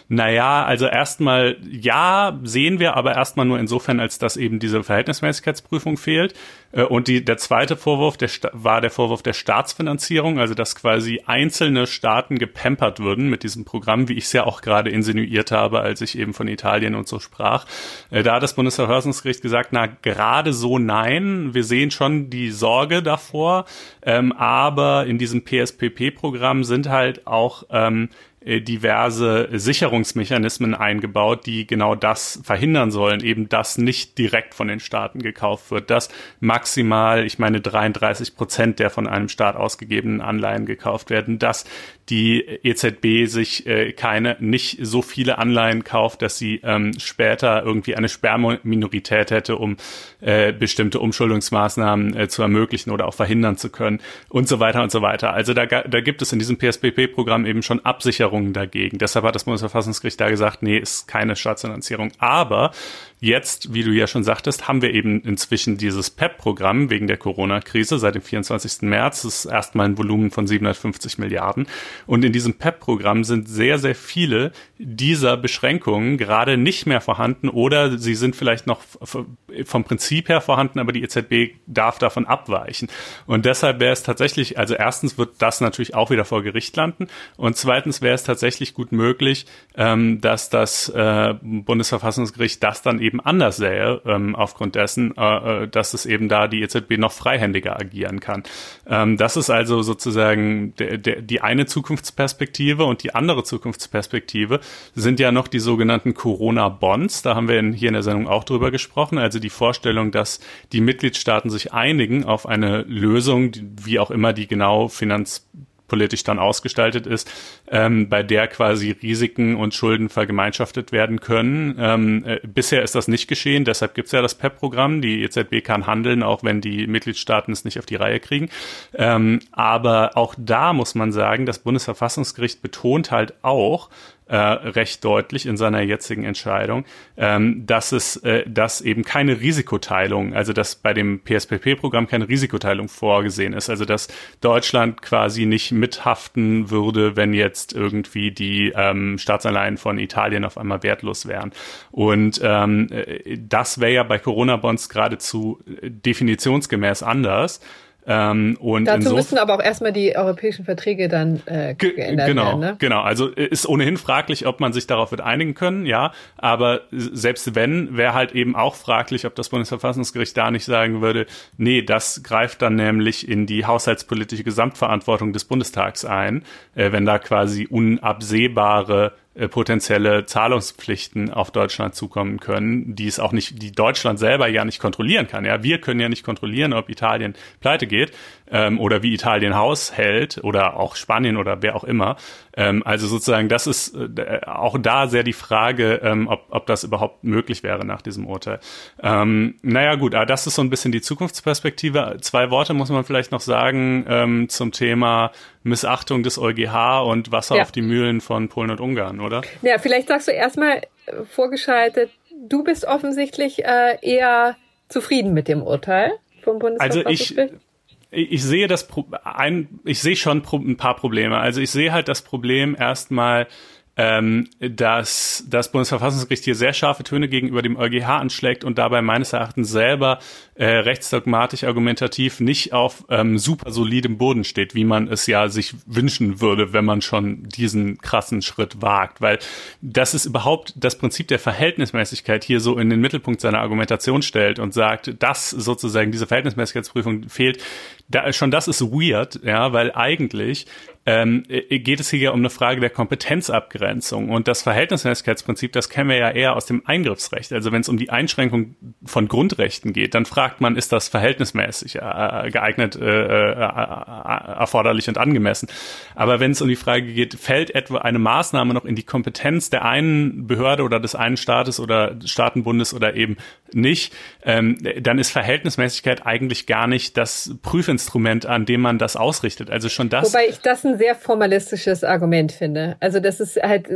[SPEAKER 3] naja, also erstmal ja, sehen wir, aber erstmal nur insofern, als dass eben diese Verhältnismäßigkeitsprüfung fehlt. Äh, und die, der zweite Vorwurf der, war der Vorwurf der Staatsfinanzierung, also dass quasi einzelne Staaten gepampert würden mit diesem Programm, wie ich es ja auch gerade insinuiert habe, als ich eben von Italien und so sprach. Äh, da hat das Bundesverfassungsgericht gesagt, na gerade so nein, wir sehen schon die Sorge davor, ähm, aber in diesem PSPP-Programm sind halt auch ähm, äh, diverse Sicherungsmechanismen eingebaut, die genau das verhindern sollen, eben dass nicht direkt von den Staaten gekauft wird, dass maximal, ich meine 33 Prozent der von einem Staat ausgegebenen Anleihen gekauft werden, dass die EZB sich äh, keine nicht so viele Anleihen kauft, dass sie ähm, später irgendwie eine Sperrminorität hätte, um äh, bestimmte Umschuldungsmaßnahmen äh, zu ermöglichen oder auch verhindern zu können und so weiter und so weiter. Also da, da gibt es in diesem PSPP-Programm eben schon Absicherungen dagegen. Deshalb hat das Bundesverfassungsgericht da gesagt, nee, ist keine Staatsfinanzierung. Aber Jetzt, wie du ja schon sagtest, haben wir eben inzwischen dieses PEP-Programm wegen der Corona-Krise seit dem 24. März. Das ist erstmal ein Volumen von 750 Milliarden. Und in diesem PEP-Programm sind sehr, sehr viele dieser Beschränkungen gerade nicht mehr vorhanden oder sie sind vielleicht noch vom Prinzip her vorhanden, aber die EZB darf davon abweichen. Und deshalb wäre es tatsächlich, also erstens wird das natürlich auch wieder vor Gericht landen und zweitens wäre es tatsächlich gut möglich, ähm, dass das äh, Bundesverfassungsgericht das dann eben anders sähe, ähm, aufgrund dessen, äh, äh, dass es eben da die EZB noch freihändiger agieren kann. Ähm, das ist also sozusagen der, der, die eine Zukunftsperspektive und die andere Zukunftsperspektive sind ja noch die sogenannten Corona-Bonds. Da haben wir in, hier in der Sendung auch drüber gesprochen. Also die Vorstellung, dass die Mitgliedstaaten sich einigen auf eine Lösung, wie auch immer die genau finanz politisch dann ausgestaltet ist, ähm, bei der quasi Risiken und Schulden vergemeinschaftet werden können. Ähm, äh, bisher ist das nicht geschehen, deshalb gibt es ja das PEP-Programm. Die EZB kann handeln, auch wenn die Mitgliedstaaten es nicht auf die Reihe kriegen. Ähm, aber auch da muss man sagen, das Bundesverfassungsgericht betont halt auch, äh, recht deutlich in seiner jetzigen Entscheidung, ähm, dass es, äh, dass eben keine Risikoteilung, also dass bei dem PSPP-Programm keine Risikoteilung vorgesehen ist, also dass Deutschland quasi nicht mithaften würde, wenn jetzt irgendwie die ähm, Staatsanleihen von Italien auf einmal wertlos wären. Und ähm, äh, das wäre ja bei Corona-Bonds geradezu äh, definitionsgemäß anders.
[SPEAKER 2] Ähm, und Dazu müssen aber auch erstmal die europäischen Verträge dann äh, geändert
[SPEAKER 3] genau,
[SPEAKER 2] werden. Ne?
[SPEAKER 3] Genau, also äh, ist ohnehin fraglich, ob man sich darauf wird einigen können, ja. Aber selbst wenn, wäre halt eben auch fraglich, ob das Bundesverfassungsgericht da nicht sagen würde, nee, das greift dann nämlich in die haushaltspolitische Gesamtverantwortung des Bundestags ein, äh, wenn da quasi unabsehbare äh, potenzielle Zahlungspflichten auf Deutschland zukommen können, die es auch nicht, die Deutschland selber ja nicht kontrollieren kann. Ja, wir können ja nicht kontrollieren, ob Italien pleite geht ähm, oder wie Italien Haus hält oder auch Spanien oder wer auch immer. Ähm, also sozusagen, das ist äh, auch da sehr die Frage, ähm, ob, ob das überhaupt möglich wäre nach diesem Urteil. Ähm, naja gut, aber das ist so ein bisschen die Zukunftsperspektive. Zwei Worte muss man vielleicht noch sagen ähm, zum Thema Missachtung des EuGH und Wasser ja. auf die Mühlen von Polen und Ungarn, oder?
[SPEAKER 2] Ja, vielleicht sagst du erstmal äh, vorgeschaltet, du bist offensichtlich äh, eher zufrieden mit dem Urteil vom Bundesverfassungsgericht.
[SPEAKER 3] Also ich ich sehe das ein, ich sehe schon ein paar Probleme. Also ich sehe halt das Problem erstmal, ähm, dass das Bundesverfassungsgericht hier sehr scharfe Töne gegenüber dem EuGH anschlägt und dabei meines Erachtens selber äh, rechtsdogmatisch argumentativ nicht auf ähm, super solidem Boden steht, wie man es ja sich wünschen würde, wenn man schon diesen krassen Schritt wagt. Weil das ist überhaupt das Prinzip der Verhältnismäßigkeit hier so in den Mittelpunkt seiner Argumentation stellt und sagt, dass sozusagen diese Verhältnismäßigkeitsprüfung fehlt. Da, schon das ist weird, ja, weil eigentlich ähm, äh, geht es hier um eine Frage der Kompetenzabgrenzung. Und das Verhältnismäßigkeitsprinzip, das kennen wir ja eher aus dem Eingriffsrecht. Also wenn es um die Einschränkung von Grundrechten geht, dann fragt man, ist das verhältnismäßig äh, äh geeignet, äh, äh, erforderlich und angemessen. Aber wenn es um die Frage geht, fällt etwa eine Maßnahme noch in die Kompetenz der einen Behörde oder des einen Staates oder Staatenbundes oder eben nicht, ähm, dann ist Verhältnismäßigkeit eigentlich gar nicht das Prüfinstrument, an dem man das ausrichtet. Also schon das.
[SPEAKER 2] Wobei ich das ein sehr formalistisches Argument finde. Also das ist halt,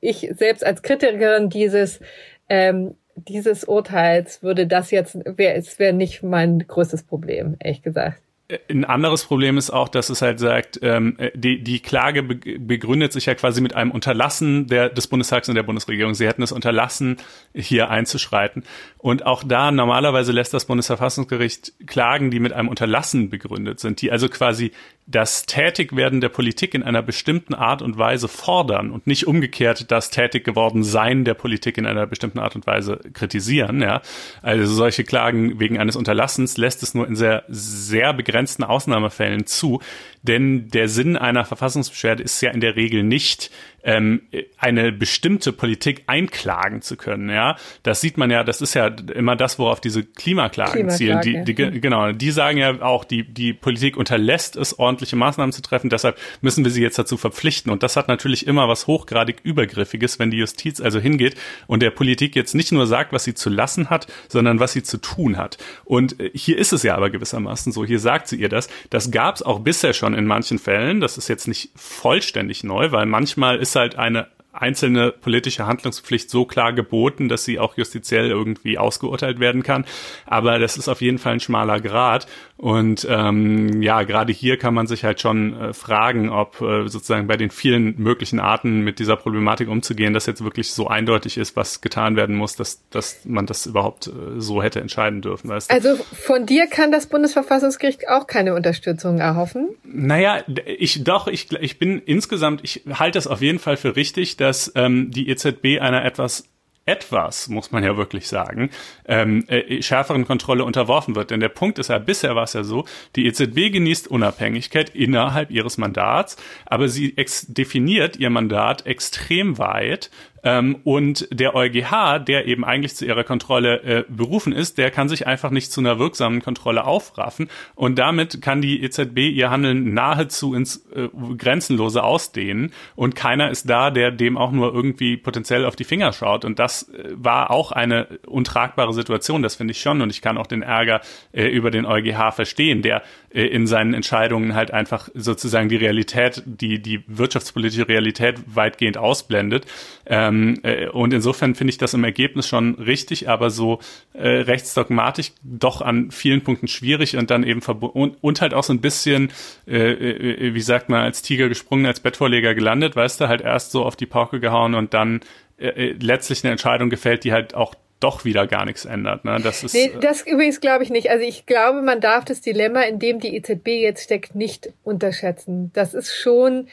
[SPEAKER 2] ich selbst als Kritikerin dieses, ähm, dieses Urteils würde das jetzt, wäre es wäre nicht mein größtes Problem, ehrlich gesagt.
[SPEAKER 3] Ein anderes Problem ist auch, dass es halt sagt, ähm, die, die Klage begründet sich ja quasi mit einem Unterlassen der, des Bundestags und der Bundesregierung. Sie hätten es unterlassen, hier einzuschreiten. Und auch da normalerweise lässt das Bundesverfassungsgericht Klagen, die mit einem Unterlassen begründet sind, die also quasi das Tätigwerden der Politik in einer bestimmten Art und Weise fordern und nicht umgekehrt das tätig geworden Sein der Politik in einer bestimmten Art und Weise kritisieren. Ja, also solche Klagen wegen eines Unterlassens lässt es nur in sehr sehr begrenzten Ausnahmefällen zu, denn der Sinn einer Verfassungsbeschwerde ist ja in der Regel nicht ähm, eine bestimmte Politik einklagen zu können. Ja, das sieht man ja. Das ist ja immer das, worauf diese Klimaklagen zielen. Die, die, genau, die sagen ja auch, die die Politik unterlässt es, ordentliche Maßnahmen zu treffen. Deshalb müssen wir sie jetzt dazu verpflichten. Und das hat natürlich immer was hochgradig übergriffiges, wenn die Justiz also hingeht und der Politik jetzt nicht nur sagt, was sie zu lassen hat, sondern was sie zu tun hat. Und äh, hier ist es ja aber gewissermaßen so. Hier sagt sie ihr das. Das gab es auch bisher schon in manchen Fällen. Das ist jetzt nicht vollständig neu, weil manchmal ist halt eine einzelne politische Handlungspflicht so klar geboten, dass sie auch justiziell irgendwie ausgeurteilt werden kann. Aber das ist auf jeden Fall ein schmaler Grad. Und ähm, ja, gerade hier kann man sich halt schon äh, fragen, ob äh, sozusagen bei den vielen möglichen Arten mit dieser Problematik umzugehen, das jetzt wirklich so eindeutig ist, was getan werden muss, dass, dass man das überhaupt äh, so hätte entscheiden dürfen. Weißt
[SPEAKER 2] du? Also von dir kann das Bundesverfassungsgericht auch keine Unterstützung erhoffen?
[SPEAKER 3] Naja, ich doch, ich, ich bin insgesamt, ich halte es auf jeden Fall für richtig, dass ähm, die EZB einer etwas etwas, muss man ja wirklich sagen, ähm, äh, schärferen Kontrolle unterworfen wird. Denn der Punkt ist ja, bisher war es ja so, die EZB genießt Unabhängigkeit innerhalb ihres Mandats, aber sie definiert ihr Mandat extrem weit ähm, und der EuGH, der eben eigentlich zu ihrer Kontrolle äh, berufen ist, der kann sich einfach nicht zu einer wirksamen Kontrolle aufraffen. Und damit kann die EZB ihr Handeln nahezu ins äh, Grenzenlose ausdehnen. Und keiner ist da, der dem auch nur irgendwie potenziell auf die Finger schaut. Und das äh, war auch eine untragbare Situation, das finde ich schon. Und ich kann auch den Ärger äh, über den EuGH verstehen, der in seinen Entscheidungen halt einfach sozusagen die Realität, die, die wirtschaftspolitische Realität weitgehend ausblendet. Ähm, äh, und insofern finde ich das im Ergebnis schon richtig, aber so äh, rechtsdogmatisch doch an vielen Punkten schwierig und dann eben und, und halt auch so ein bisschen, äh, äh, wie sagt man, als Tiger gesprungen, als Bettvorleger gelandet, weißt du, halt erst so auf die Pauke gehauen und dann äh, letztlich eine Entscheidung gefällt, die halt auch doch wieder gar nichts ändert. Ne? Das ist,
[SPEAKER 2] nee, das übrigens glaube ich nicht. Also ich glaube, man darf das Dilemma, in dem die EZB jetzt steckt, nicht unterschätzen. Das ist schon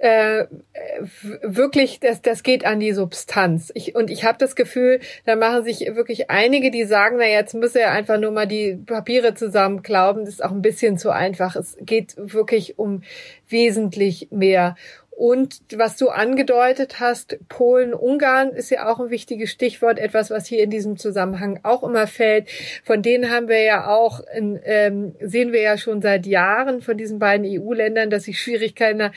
[SPEAKER 2] äh, wirklich, das, das geht an die Substanz. Ich, und ich habe das Gefühl, da machen sich wirklich einige, die sagen, na jetzt müsse er einfach nur mal die Papiere zusammenklauben. Das ist auch ein bisschen zu einfach. Es geht wirklich um wesentlich mehr. Und was du angedeutet hast, Polen, Ungarn ist ja auch ein wichtiges Stichwort, etwas, was hier in diesem Zusammenhang auch immer fällt. Von denen haben wir ja auch, in, ähm, sehen wir ja schon seit Jahren von diesen beiden EU-Ländern, dass sie Schwierigkeiten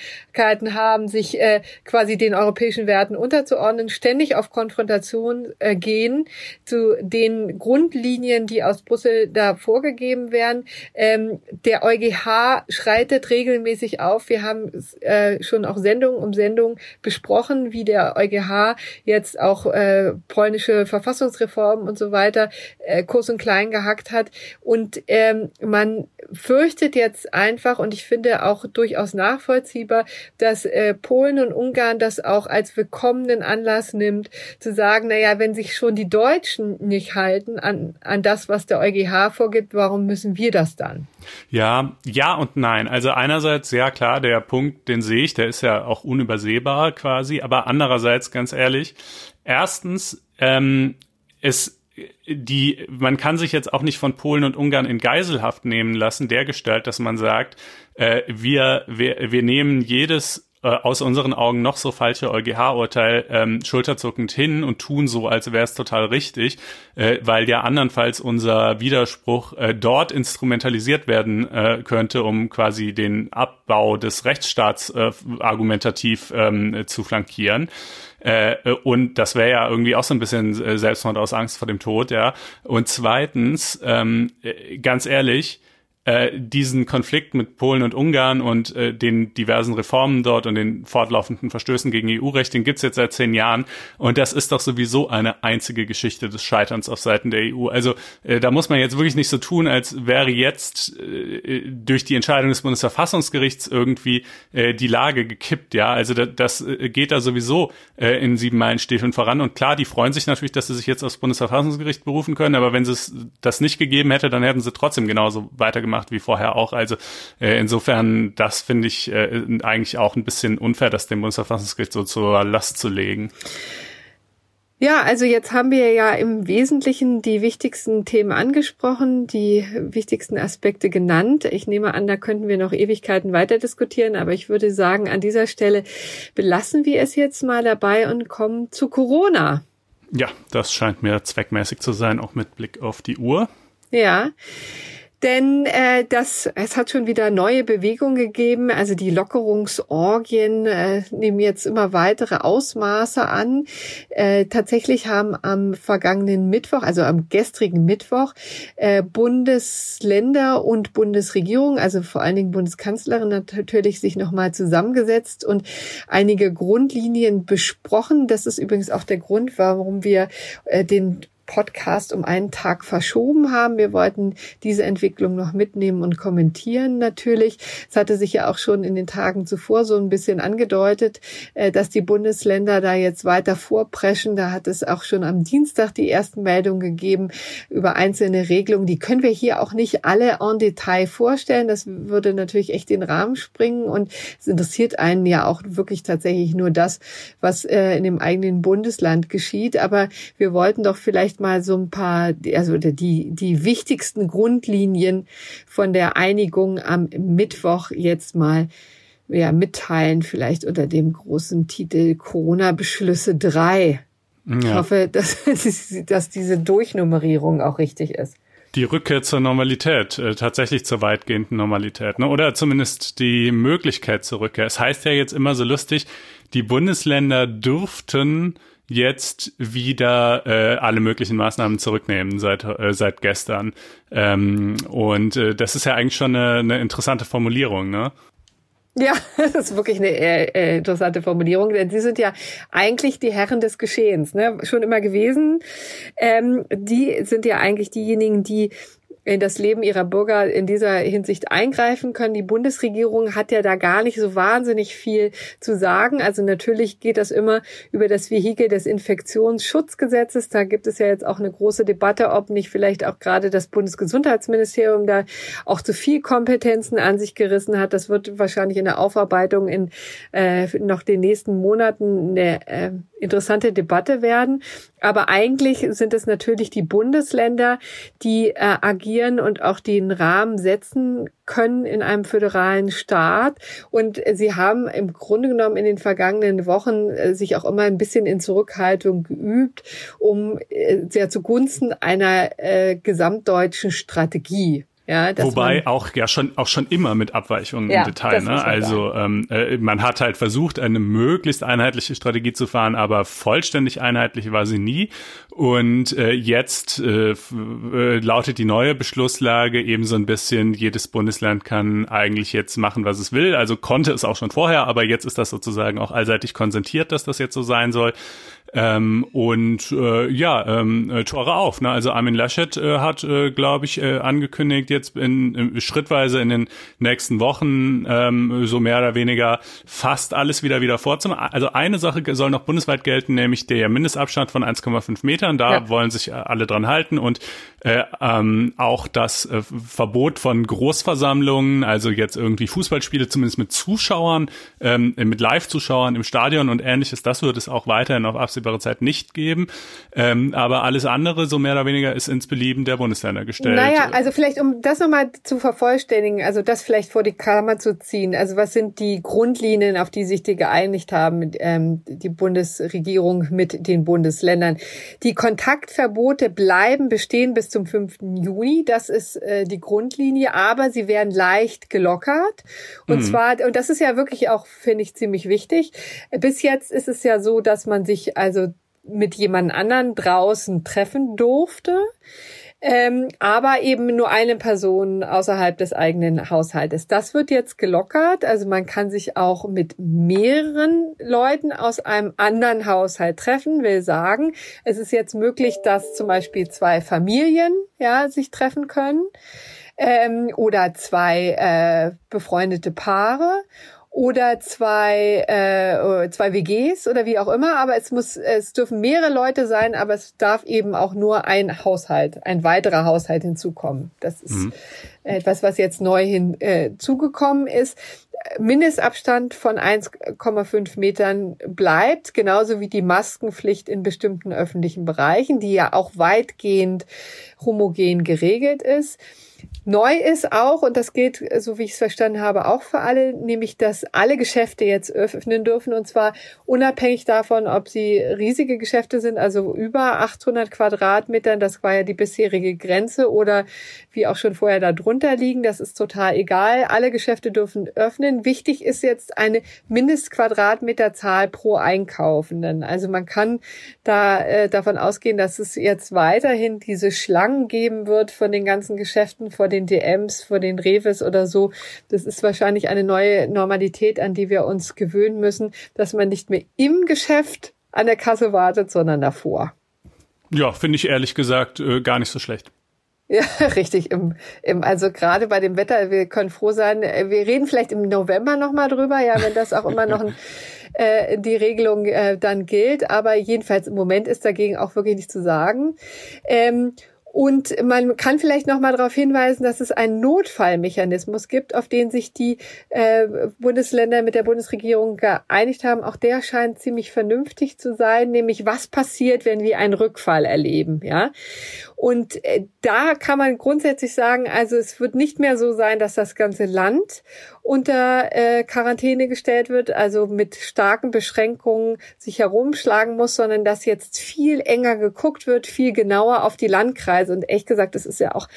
[SPEAKER 2] haben, sich äh, quasi den europäischen Werten unterzuordnen, ständig auf Konfrontation äh, gehen zu den Grundlinien, die aus Brüssel da vorgegeben werden. Ähm, der EuGH schreitet regelmäßig auf. Wir haben äh, schon auch Sendung um Sendung besprochen, wie der EuGH jetzt auch äh, polnische Verfassungsreformen und so weiter äh, Kurs und Klein gehackt hat. Und ähm, man fürchtet jetzt einfach, und ich finde auch durchaus nachvollziehbar, dass äh, Polen und Ungarn das auch als willkommenen Anlass nimmt, zu sagen, naja, wenn sich schon die Deutschen nicht halten an, an das, was der EuGH vorgibt, warum müssen wir das dann?
[SPEAKER 3] Ja, ja und nein. Also einerseits, ja klar, der Punkt, den sehe ich, der ist ja auch unübersehbar quasi, aber andererseits, ganz ehrlich, erstens, ähm, es die, man kann sich jetzt auch nicht von Polen und Ungarn in Geiselhaft nehmen lassen, der Gestalt, dass man sagt, äh, wir, wir, wir nehmen jedes äh, aus unseren Augen noch so falsche EuGH-Urteil ähm, schulterzuckend hin und tun so, als wäre es total richtig, äh, weil ja andernfalls unser Widerspruch äh, dort instrumentalisiert werden äh, könnte, um quasi den Abbau des Rechtsstaats äh, argumentativ ähm, zu flankieren. Äh, und das wäre ja irgendwie auch so ein bisschen äh, Selbstmord aus Angst vor dem Tod, ja. Und zweitens, ähm, äh, ganz ehrlich, äh, diesen Konflikt mit Polen und Ungarn und äh, den diversen Reformen dort und den fortlaufenden Verstößen gegen EU-Recht, den gibt's jetzt seit zehn Jahren. Und das ist doch sowieso eine einzige Geschichte des Scheiterns auf Seiten der EU. Also äh, da muss man jetzt wirklich nicht so tun, als wäre jetzt äh, durch die Entscheidung des Bundesverfassungsgerichts irgendwie äh, die Lage gekippt. Ja, also da, das äh, geht da sowieso äh, in sieben Meilenstiefeln voran. Und klar, die freuen sich natürlich, dass sie sich jetzt aufs Bundesverfassungsgericht berufen können. Aber wenn es das nicht gegeben hätte, dann hätten sie trotzdem genauso weitergemacht gemacht wie vorher auch. Also äh, insofern, das finde ich äh, eigentlich auch ein bisschen unfair, das dem Bundesverfassungsgericht so zur Last zu legen.
[SPEAKER 2] Ja, also jetzt haben wir ja im Wesentlichen die wichtigsten Themen angesprochen, die wichtigsten Aspekte genannt. Ich nehme an, da könnten wir noch Ewigkeiten weiter diskutieren, aber ich würde sagen, an dieser Stelle belassen wir es jetzt mal dabei und kommen zu Corona.
[SPEAKER 3] Ja, das scheint mir zweckmäßig zu sein, auch mit Blick auf die Uhr.
[SPEAKER 2] Ja. Denn äh, das, es hat schon wieder neue Bewegungen gegeben. Also die Lockerungsorgien äh, nehmen jetzt immer weitere Ausmaße an. Äh, tatsächlich haben am vergangenen Mittwoch, also am gestrigen Mittwoch, äh, Bundesländer und Bundesregierung, also vor allen Dingen Bundeskanzlerin natürlich sich nochmal zusammengesetzt und einige Grundlinien besprochen. Das ist übrigens auch der Grund, warum wir äh, den Podcast um einen Tag verschoben haben. Wir wollten diese Entwicklung noch mitnehmen und kommentieren natürlich. Es hatte sich ja auch schon in den Tagen zuvor so ein bisschen angedeutet, äh, dass die Bundesländer da jetzt weiter vorpreschen. Da hat es auch schon am Dienstag die ersten Meldungen gegeben über einzelne Regelungen. Die können wir hier auch nicht alle en Detail vorstellen. Das würde natürlich echt den Rahmen springen und es interessiert einen ja auch wirklich tatsächlich nur das, was äh, in dem eigenen Bundesland geschieht. Aber wir wollten doch vielleicht mal so ein paar, also die, die wichtigsten Grundlinien von der Einigung am Mittwoch jetzt mal ja, mitteilen, vielleicht unter dem großen Titel Corona-Beschlüsse 3. Ja. Ich hoffe, dass, dass diese Durchnummerierung auch richtig ist
[SPEAKER 3] die Rückkehr zur Normalität, äh, tatsächlich zur weitgehenden Normalität, ne? oder zumindest die Möglichkeit zur Rückkehr. Es heißt ja jetzt immer so lustig, die Bundesländer dürften jetzt wieder äh, alle möglichen Maßnahmen zurücknehmen seit äh, seit gestern. Ähm, und äh, das ist ja eigentlich schon eine, eine interessante Formulierung, ne?
[SPEAKER 2] Ja, das ist wirklich eine äh, interessante Formulierung, denn sie sind ja eigentlich die Herren des Geschehens, ne? schon immer gewesen. Ähm, die sind ja eigentlich diejenigen, die in das Leben ihrer Bürger in dieser Hinsicht eingreifen können. Die Bundesregierung hat ja da gar nicht so wahnsinnig viel zu sagen. Also natürlich geht das immer über das Vehikel des Infektionsschutzgesetzes. Da gibt es ja jetzt auch eine große Debatte, ob nicht vielleicht auch gerade das Bundesgesundheitsministerium da auch zu viel Kompetenzen an sich gerissen hat. Das wird wahrscheinlich in der Aufarbeitung in äh, noch den nächsten Monaten eine äh, interessante Debatte werden. Aber eigentlich sind es natürlich die Bundesländer, die äh, agieren und auch den Rahmen setzen können in einem föderalen Staat. Und sie haben im Grunde genommen in den vergangenen Wochen äh, sich auch immer ein bisschen in Zurückhaltung geübt, um äh, sehr zugunsten einer äh, gesamtdeutschen Strategie
[SPEAKER 3] ja, Wobei auch ja schon auch schon immer mit Abweichungen ja, im Detail. Ne? Also ähm, äh, man hat halt versucht, eine möglichst einheitliche Strategie zu fahren, aber vollständig einheitlich war sie nie. Und äh, jetzt äh, äh, lautet die neue Beschlusslage eben so ein bisschen, jedes Bundesland kann eigentlich jetzt machen, was es will. Also konnte es auch schon vorher, aber jetzt ist das sozusagen auch allseitig konsentiert, dass das jetzt so sein soll. Ähm, und äh, ja, ähm, äh, Tore auf. Ne? Also Armin Laschet äh, hat, äh, glaube ich, äh, angekündigt, jetzt in, in, schrittweise in den nächsten Wochen ähm, so mehr oder weniger fast alles wieder wieder vorzumachen. Also eine Sache soll noch bundesweit gelten, nämlich der Mindestabstand von 1,5 Metern. Da ja. wollen sich alle dran halten und äh, ähm, auch das äh, Verbot von Großversammlungen, also jetzt irgendwie Fußballspiele zumindest mit Zuschauern, ähm, mit Live-Zuschauern im Stadion und ähnliches, das wird es auch weiterhin auf absehbare Zeit nicht geben. Ähm, aber alles andere, so mehr oder weniger, ist ins Belieben der Bundesländer gestellt.
[SPEAKER 2] Naja, also vielleicht, um das nochmal zu vervollständigen, also das vielleicht vor die Kammer zu ziehen. Also was sind die Grundlinien, auf die sich die geeinigt haben, ähm, die Bundesregierung mit den Bundesländern? Die Kontaktverbote bleiben bestehen bis zum 5. Juni. Das ist äh, die Grundlinie, aber sie werden leicht gelockert. Und mhm. zwar, und das ist ja wirklich auch, finde ich, ziemlich wichtig. Bis jetzt ist es ja so, dass man sich also mit jemand anderen draußen treffen durfte. Ähm, aber eben nur eine Person außerhalb des eigenen Haushaltes. Das wird jetzt gelockert. Also man kann sich auch mit mehreren Leuten aus einem anderen Haushalt treffen. Will sagen, es ist jetzt möglich, dass zum Beispiel zwei Familien ja sich treffen können ähm, oder zwei äh, befreundete Paare oder zwei, äh, zwei WGs oder wie auch immer, aber es muss, es dürfen mehrere Leute sein, aber es darf eben auch nur ein Haushalt, ein weiterer Haushalt hinzukommen. Das ist mhm. etwas, was jetzt neu hinzugekommen äh, ist. Mindestabstand von 1,5 Metern bleibt, genauso wie die Maskenpflicht in bestimmten öffentlichen Bereichen, die ja auch weitgehend homogen geregelt ist. Neu ist auch, und das gilt, so wie ich es verstanden habe, auch für alle, nämlich, dass alle Geschäfte jetzt öffnen dürfen, und zwar unabhängig davon, ob sie riesige Geschäfte sind, also über 800 Quadratmetern, das war ja die bisherige Grenze, oder wie auch schon vorher da drunter liegen, das ist total egal. Alle Geschäfte dürfen öffnen. Wichtig ist jetzt eine Mindestquadratmeterzahl pro Einkaufenden. Also man kann da äh, davon ausgehen, dass es jetzt weiterhin diese Schlangen geben wird von den ganzen Geschäften vor den DMs, vor den Reves oder so. Das ist wahrscheinlich eine neue Normalität, an die wir uns gewöhnen müssen, dass man nicht mehr im Geschäft an der Kasse wartet, sondern davor.
[SPEAKER 3] Ja, finde ich ehrlich gesagt äh, gar nicht so schlecht.
[SPEAKER 2] Ja, richtig. Im, im, also gerade bei dem Wetter, wir können froh sein. Äh, wir reden vielleicht im November nochmal drüber, ja, wenn das auch immer noch ein, äh, die Regelung äh, dann gilt. Aber jedenfalls im Moment ist dagegen auch wirklich nichts zu sagen. Ähm, und man kann vielleicht noch mal darauf hinweisen, dass es einen Notfallmechanismus gibt, auf den sich die äh, Bundesländer mit der Bundesregierung geeinigt haben. Auch der scheint ziemlich vernünftig zu sein, nämlich was passiert, wenn wir einen Rückfall erleben, ja? Und äh, da kann man grundsätzlich sagen, also es wird nicht mehr so sein, dass das ganze Land unter äh, Quarantäne gestellt wird, also mit starken Beschränkungen sich herumschlagen muss, sondern dass jetzt viel enger geguckt wird, viel genauer auf die Landkreise. Und echt gesagt, das ist ja auch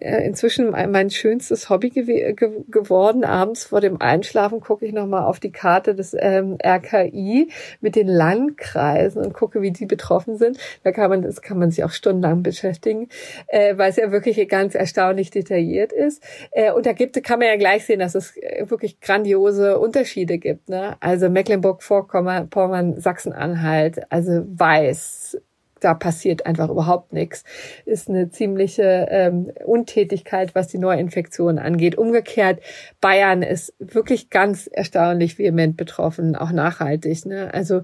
[SPEAKER 2] inzwischen mein schönstes Hobby ge ge geworden. Abends vor dem Einschlafen gucke ich nochmal auf die Karte des ähm, RKI mit den Landkreisen und gucke, wie die betroffen sind. Da kann man, das kann man sich auch stundenlang beschäftigen, äh, weil es ja wirklich ganz erstaunlich detailliert ist. Äh, und da gibt, kann man ja gleich sehen, dass es äh, wirklich grandiose Unterschiede gibt. Ne? Also Mecklenburg-Vorpommern, Sachsen-Anhalt, also Weiß, da passiert einfach überhaupt nichts. Ist eine ziemliche ähm, Untätigkeit, was die Neuinfektionen angeht. Umgekehrt, Bayern ist wirklich ganz erstaunlich vehement betroffen, auch nachhaltig. Ne? Also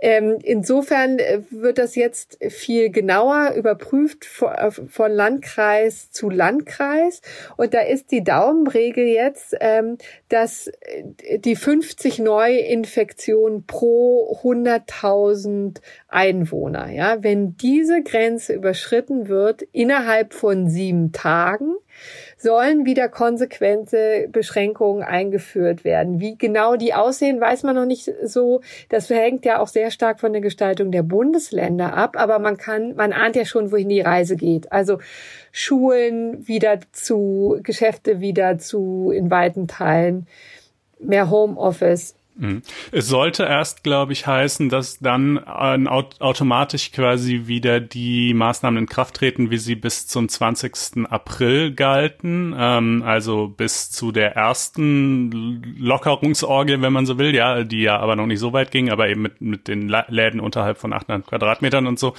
[SPEAKER 2] ähm, insofern äh, wird das jetzt viel genauer überprüft äh, von Landkreis zu Landkreis. Und da ist die Daumenregel jetzt, ähm, dass äh, die 50 Neuinfektionen pro 100.000 Einwohner, ja, wenn diese Grenze überschritten wird innerhalb von sieben Tagen, sollen wieder konsequente Beschränkungen eingeführt werden. Wie genau die aussehen, weiß man noch nicht so. Das hängt ja auch sehr stark von der Gestaltung der Bundesländer ab. Aber man kann, man ahnt ja schon, wohin die Reise geht. Also Schulen wieder zu, Geschäfte wieder zu, in weiten Teilen mehr Homeoffice.
[SPEAKER 3] Es sollte erst, glaube ich, heißen, dass dann äh, automatisch quasi wieder die Maßnahmen in Kraft treten, wie sie bis zum 20. April galten, ähm, also bis zu der ersten Lockerungsorgie, wenn man so will, ja, die ja aber noch nicht so weit ging, aber eben mit, mit den Läden unterhalb von 800 Quadratmetern und so.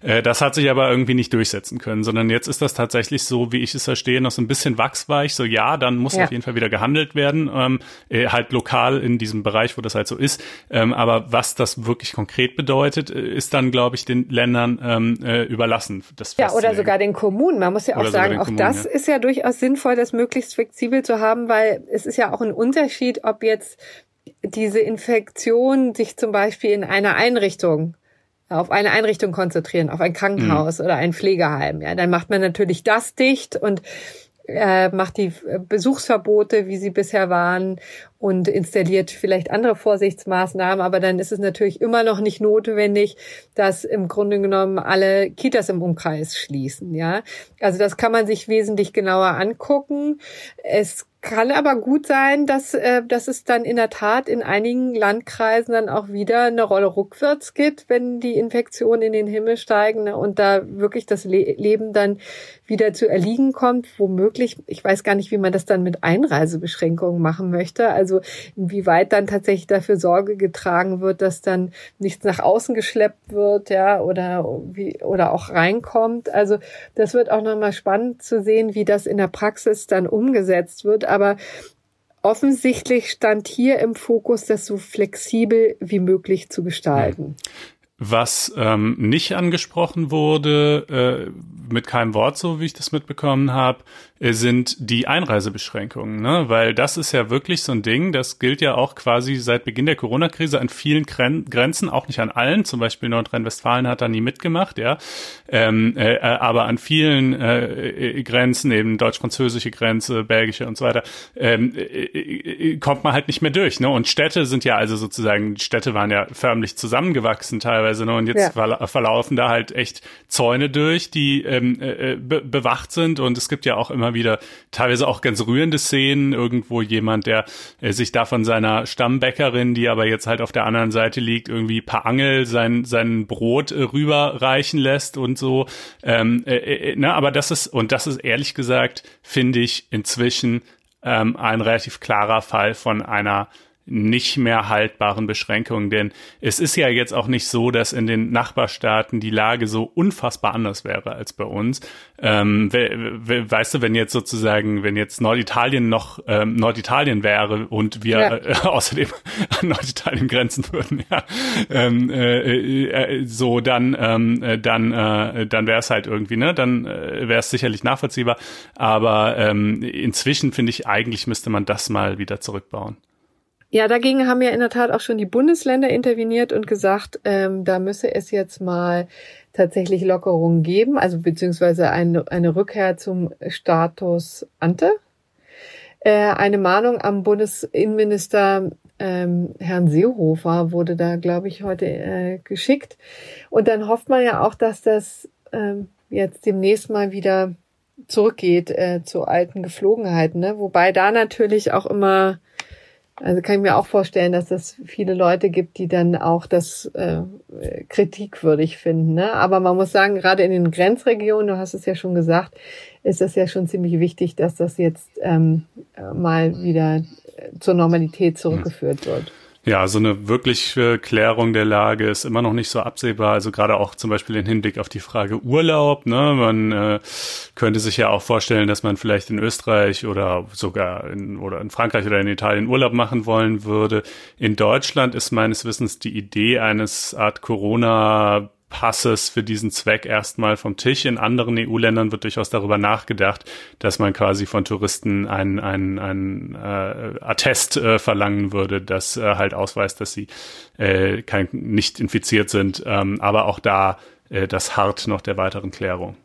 [SPEAKER 3] Äh, das hat sich aber irgendwie nicht durchsetzen können, sondern jetzt ist das tatsächlich so, wie ich es verstehe, noch so ein bisschen wachsweich, so ja, dann muss ja. auf jeden Fall wieder gehandelt werden, ähm, äh, halt lokal in diesem Bereich Bereich, wo das halt so ist. Ähm, aber was das wirklich konkret bedeutet, äh, ist dann, glaube ich, den Ländern ähm, äh, überlassen.
[SPEAKER 2] Das ja, oder sogar den Kommunen. Man muss ja auch sagen, auch Kommunen, das ja. ist ja durchaus sinnvoll, das möglichst flexibel zu haben, weil es ist ja auch ein Unterschied, ob jetzt diese Infektion sich zum Beispiel in einer Einrichtung auf eine Einrichtung konzentrieren, auf ein Krankenhaus mhm. oder ein Pflegeheim. Ja, dann macht man natürlich das dicht und äh, macht die Besuchsverbote, wie sie bisher waren und installiert vielleicht andere Vorsichtsmaßnahmen, aber dann ist es natürlich immer noch nicht notwendig, dass im Grunde genommen alle Kitas im Umkreis schließen, ja. Also das kann man sich wesentlich genauer angucken. Es kann aber gut sein, dass, äh, dass es dann in der Tat in einigen Landkreisen dann auch wieder eine Rolle rückwärts geht, wenn die Infektionen in den Himmel steigen ne, und da wirklich das Le Leben dann wieder zu erliegen kommt, womöglich. Ich weiß gar nicht, wie man das dann mit Einreisebeschränkungen machen möchte. Also inwieweit dann tatsächlich dafür Sorge getragen wird, dass dann nichts nach außen geschleppt wird, ja, oder wie, oder auch reinkommt. Also das wird auch nochmal spannend zu sehen, wie das in der Praxis dann umgesetzt wird aber offensichtlich stand hier im Fokus, das so flexibel wie möglich zu gestalten.
[SPEAKER 3] Was ähm, nicht angesprochen wurde, äh, mit keinem Wort, so wie ich das mitbekommen habe, sind die Einreisebeschränkungen, ne? Weil das ist ja wirklich so ein Ding, das gilt ja auch quasi seit Beginn der Corona-Krise an vielen Gren Grenzen, auch nicht an allen, zum Beispiel Nordrhein-Westfalen hat da nie mitgemacht, ja. Ähm, äh, aber an vielen äh, Grenzen, eben deutsch-französische Grenze, belgische und so weiter, ähm, äh, kommt man halt nicht mehr durch, ne? Und Städte sind ja also sozusagen, Städte waren ja förmlich zusammengewachsen teilweise, ne? Und jetzt ja. verlaufen da halt echt Zäune durch, die ähm, äh, be bewacht sind und es gibt ja auch immer wieder teilweise auch ganz rührende Szenen, irgendwo jemand, der äh, sich da von seiner Stammbäckerin, die aber jetzt halt auf der anderen Seite liegt, irgendwie paar Angel sein, sein Brot äh, rüberreichen lässt und so. Ähm, äh, äh, ne, aber das ist, und das ist ehrlich gesagt, finde ich inzwischen ähm, ein relativ klarer Fall von einer nicht mehr haltbaren Beschränkungen. Denn es ist ja jetzt auch nicht so, dass in den Nachbarstaaten die Lage so unfassbar anders wäre als bei uns. Ähm, we, we, weißt du, wenn jetzt sozusagen, wenn jetzt Norditalien noch ähm, Norditalien wäre und wir ja. äh, außerdem an Norditalien grenzen würden, ja, ähm, äh, äh, so dann ähm, äh, dann äh, dann wäre es halt irgendwie, ne, dann äh, wäre es sicherlich nachvollziehbar. Aber ähm, inzwischen finde ich eigentlich müsste man das mal wieder zurückbauen.
[SPEAKER 2] Ja, dagegen haben ja in der Tat auch schon die Bundesländer interveniert und gesagt, ähm, da müsse es jetzt mal tatsächlich Lockerungen geben, also beziehungsweise eine, eine Rückkehr zum Status ante. Äh, eine Mahnung am Bundesinnenminister ähm, Herrn Seehofer wurde da, glaube ich, heute äh, geschickt. Und dann hofft man ja auch, dass das ähm, jetzt demnächst mal wieder zurückgeht äh, zu alten Geflogenheiten. Ne? Wobei da natürlich auch immer also kann ich mir auch vorstellen, dass es viele Leute gibt, die dann auch das äh, kritikwürdig finden. Ne? Aber man muss sagen, gerade in den Grenzregionen, du hast es ja schon gesagt, ist es ja schon ziemlich wichtig, dass das jetzt ähm, mal wieder zur Normalität zurückgeführt wird.
[SPEAKER 3] Ja, so eine wirkliche Klärung der Lage ist immer noch nicht so absehbar. Also gerade auch zum Beispiel im Hinblick auf die Frage Urlaub. Ne? Man äh, könnte sich ja auch vorstellen, dass man vielleicht in Österreich oder sogar in, oder in Frankreich oder in Italien Urlaub machen wollen würde. In Deutschland ist meines Wissens die Idee eines Art Corona Passes für diesen Zweck erstmal vom Tisch. In anderen EU-Ländern wird durchaus darüber nachgedacht, dass man quasi von Touristen ein, ein, ein äh, Attest äh, verlangen würde, das äh, halt ausweist, dass sie äh, kein, nicht infiziert sind. Ähm, aber auch da äh, das hart noch der weiteren Klärung.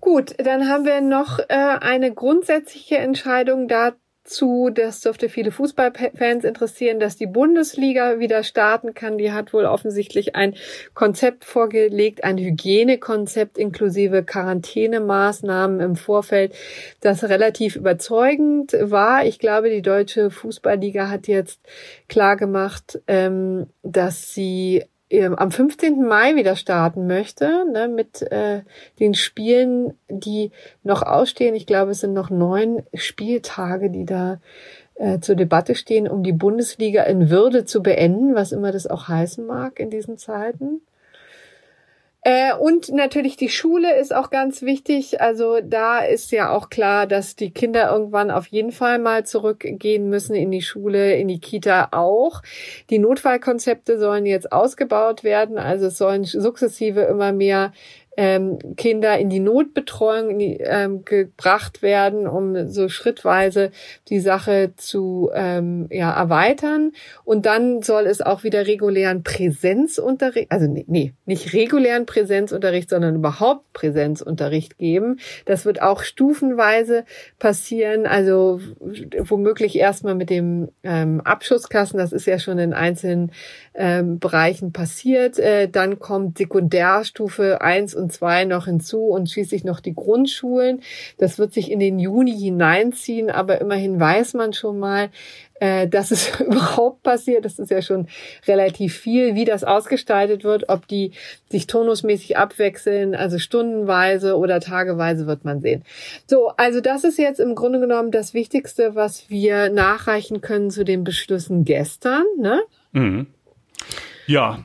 [SPEAKER 2] Gut, dann haben wir noch äh, eine grundsätzliche Entscheidung da zu, das dürfte viele Fußballfans interessieren, dass die Bundesliga wieder starten kann. Die hat wohl offensichtlich ein Konzept vorgelegt, ein Hygienekonzept inklusive Quarantänemaßnahmen im Vorfeld, das relativ überzeugend war. Ich glaube, die deutsche Fußballliga hat jetzt klar gemacht, ähm, dass sie am 15. Mai wieder starten möchte, ne, mit äh, den Spielen, die noch ausstehen. Ich glaube, es sind noch neun Spieltage, die da äh, zur Debatte stehen, um die Bundesliga in Würde zu beenden, was immer das auch heißen mag in diesen Zeiten. Äh, und natürlich die Schule ist auch ganz wichtig. Also da ist ja auch klar, dass die Kinder irgendwann auf jeden Fall mal zurückgehen müssen in die Schule, in die Kita auch. Die Notfallkonzepte sollen jetzt ausgebaut werden. Also es sollen sukzessive immer mehr ähm, Kinder in die Notbetreuung in die, ähm, gebracht werden, um so schrittweise die Sache zu ähm, ja, erweitern. Und dann soll es auch wieder regulären Präsenzunterricht, also nee, nee, nicht regulären Präsenzunterricht, sondern überhaupt Präsenzunterricht geben. Das wird auch stufenweise passieren, also womöglich erstmal mit dem ähm, Abschusskassen, das ist ja schon in einzelnen ähm, Bereichen passiert. Äh, dann kommt Sekundärstufe eins und zwei noch hinzu und schließlich noch die Grundschulen. Das wird sich in den Juni hineinziehen, aber immerhin weiß man schon mal, äh, dass es überhaupt passiert. Das ist ja schon relativ viel, wie das ausgestaltet wird, ob die sich turnusmäßig abwechseln, also stundenweise oder tageweise wird man sehen. So, also das ist jetzt im Grunde genommen das Wichtigste, was wir nachreichen können zu den Beschlüssen gestern. Ne?
[SPEAKER 3] Mhm. Ja,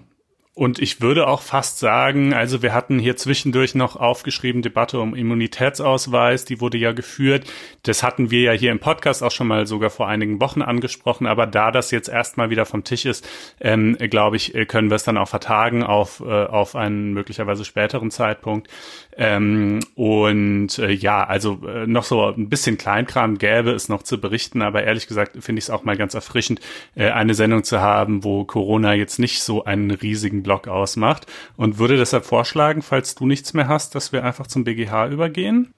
[SPEAKER 3] und ich würde auch fast sagen, also wir hatten hier zwischendurch noch aufgeschrieben Debatte um Immunitätsausweis, die wurde ja geführt. Das hatten wir ja hier im Podcast auch schon mal sogar vor einigen Wochen angesprochen. Aber da das jetzt erstmal wieder vom Tisch ist, ähm, glaube ich, können wir es dann auch vertagen auf, äh, auf einen möglicherweise späteren Zeitpunkt. Ähm, und äh, ja, also äh, noch so ein bisschen Kleinkram gäbe es noch zu berichten, aber ehrlich gesagt finde ich es auch mal ganz erfrischend, äh, eine Sendung zu haben, wo Corona jetzt nicht so einen riesigen Blog ausmacht und würde deshalb vorschlagen, falls du nichts mehr hast, dass wir einfach zum BGH übergehen.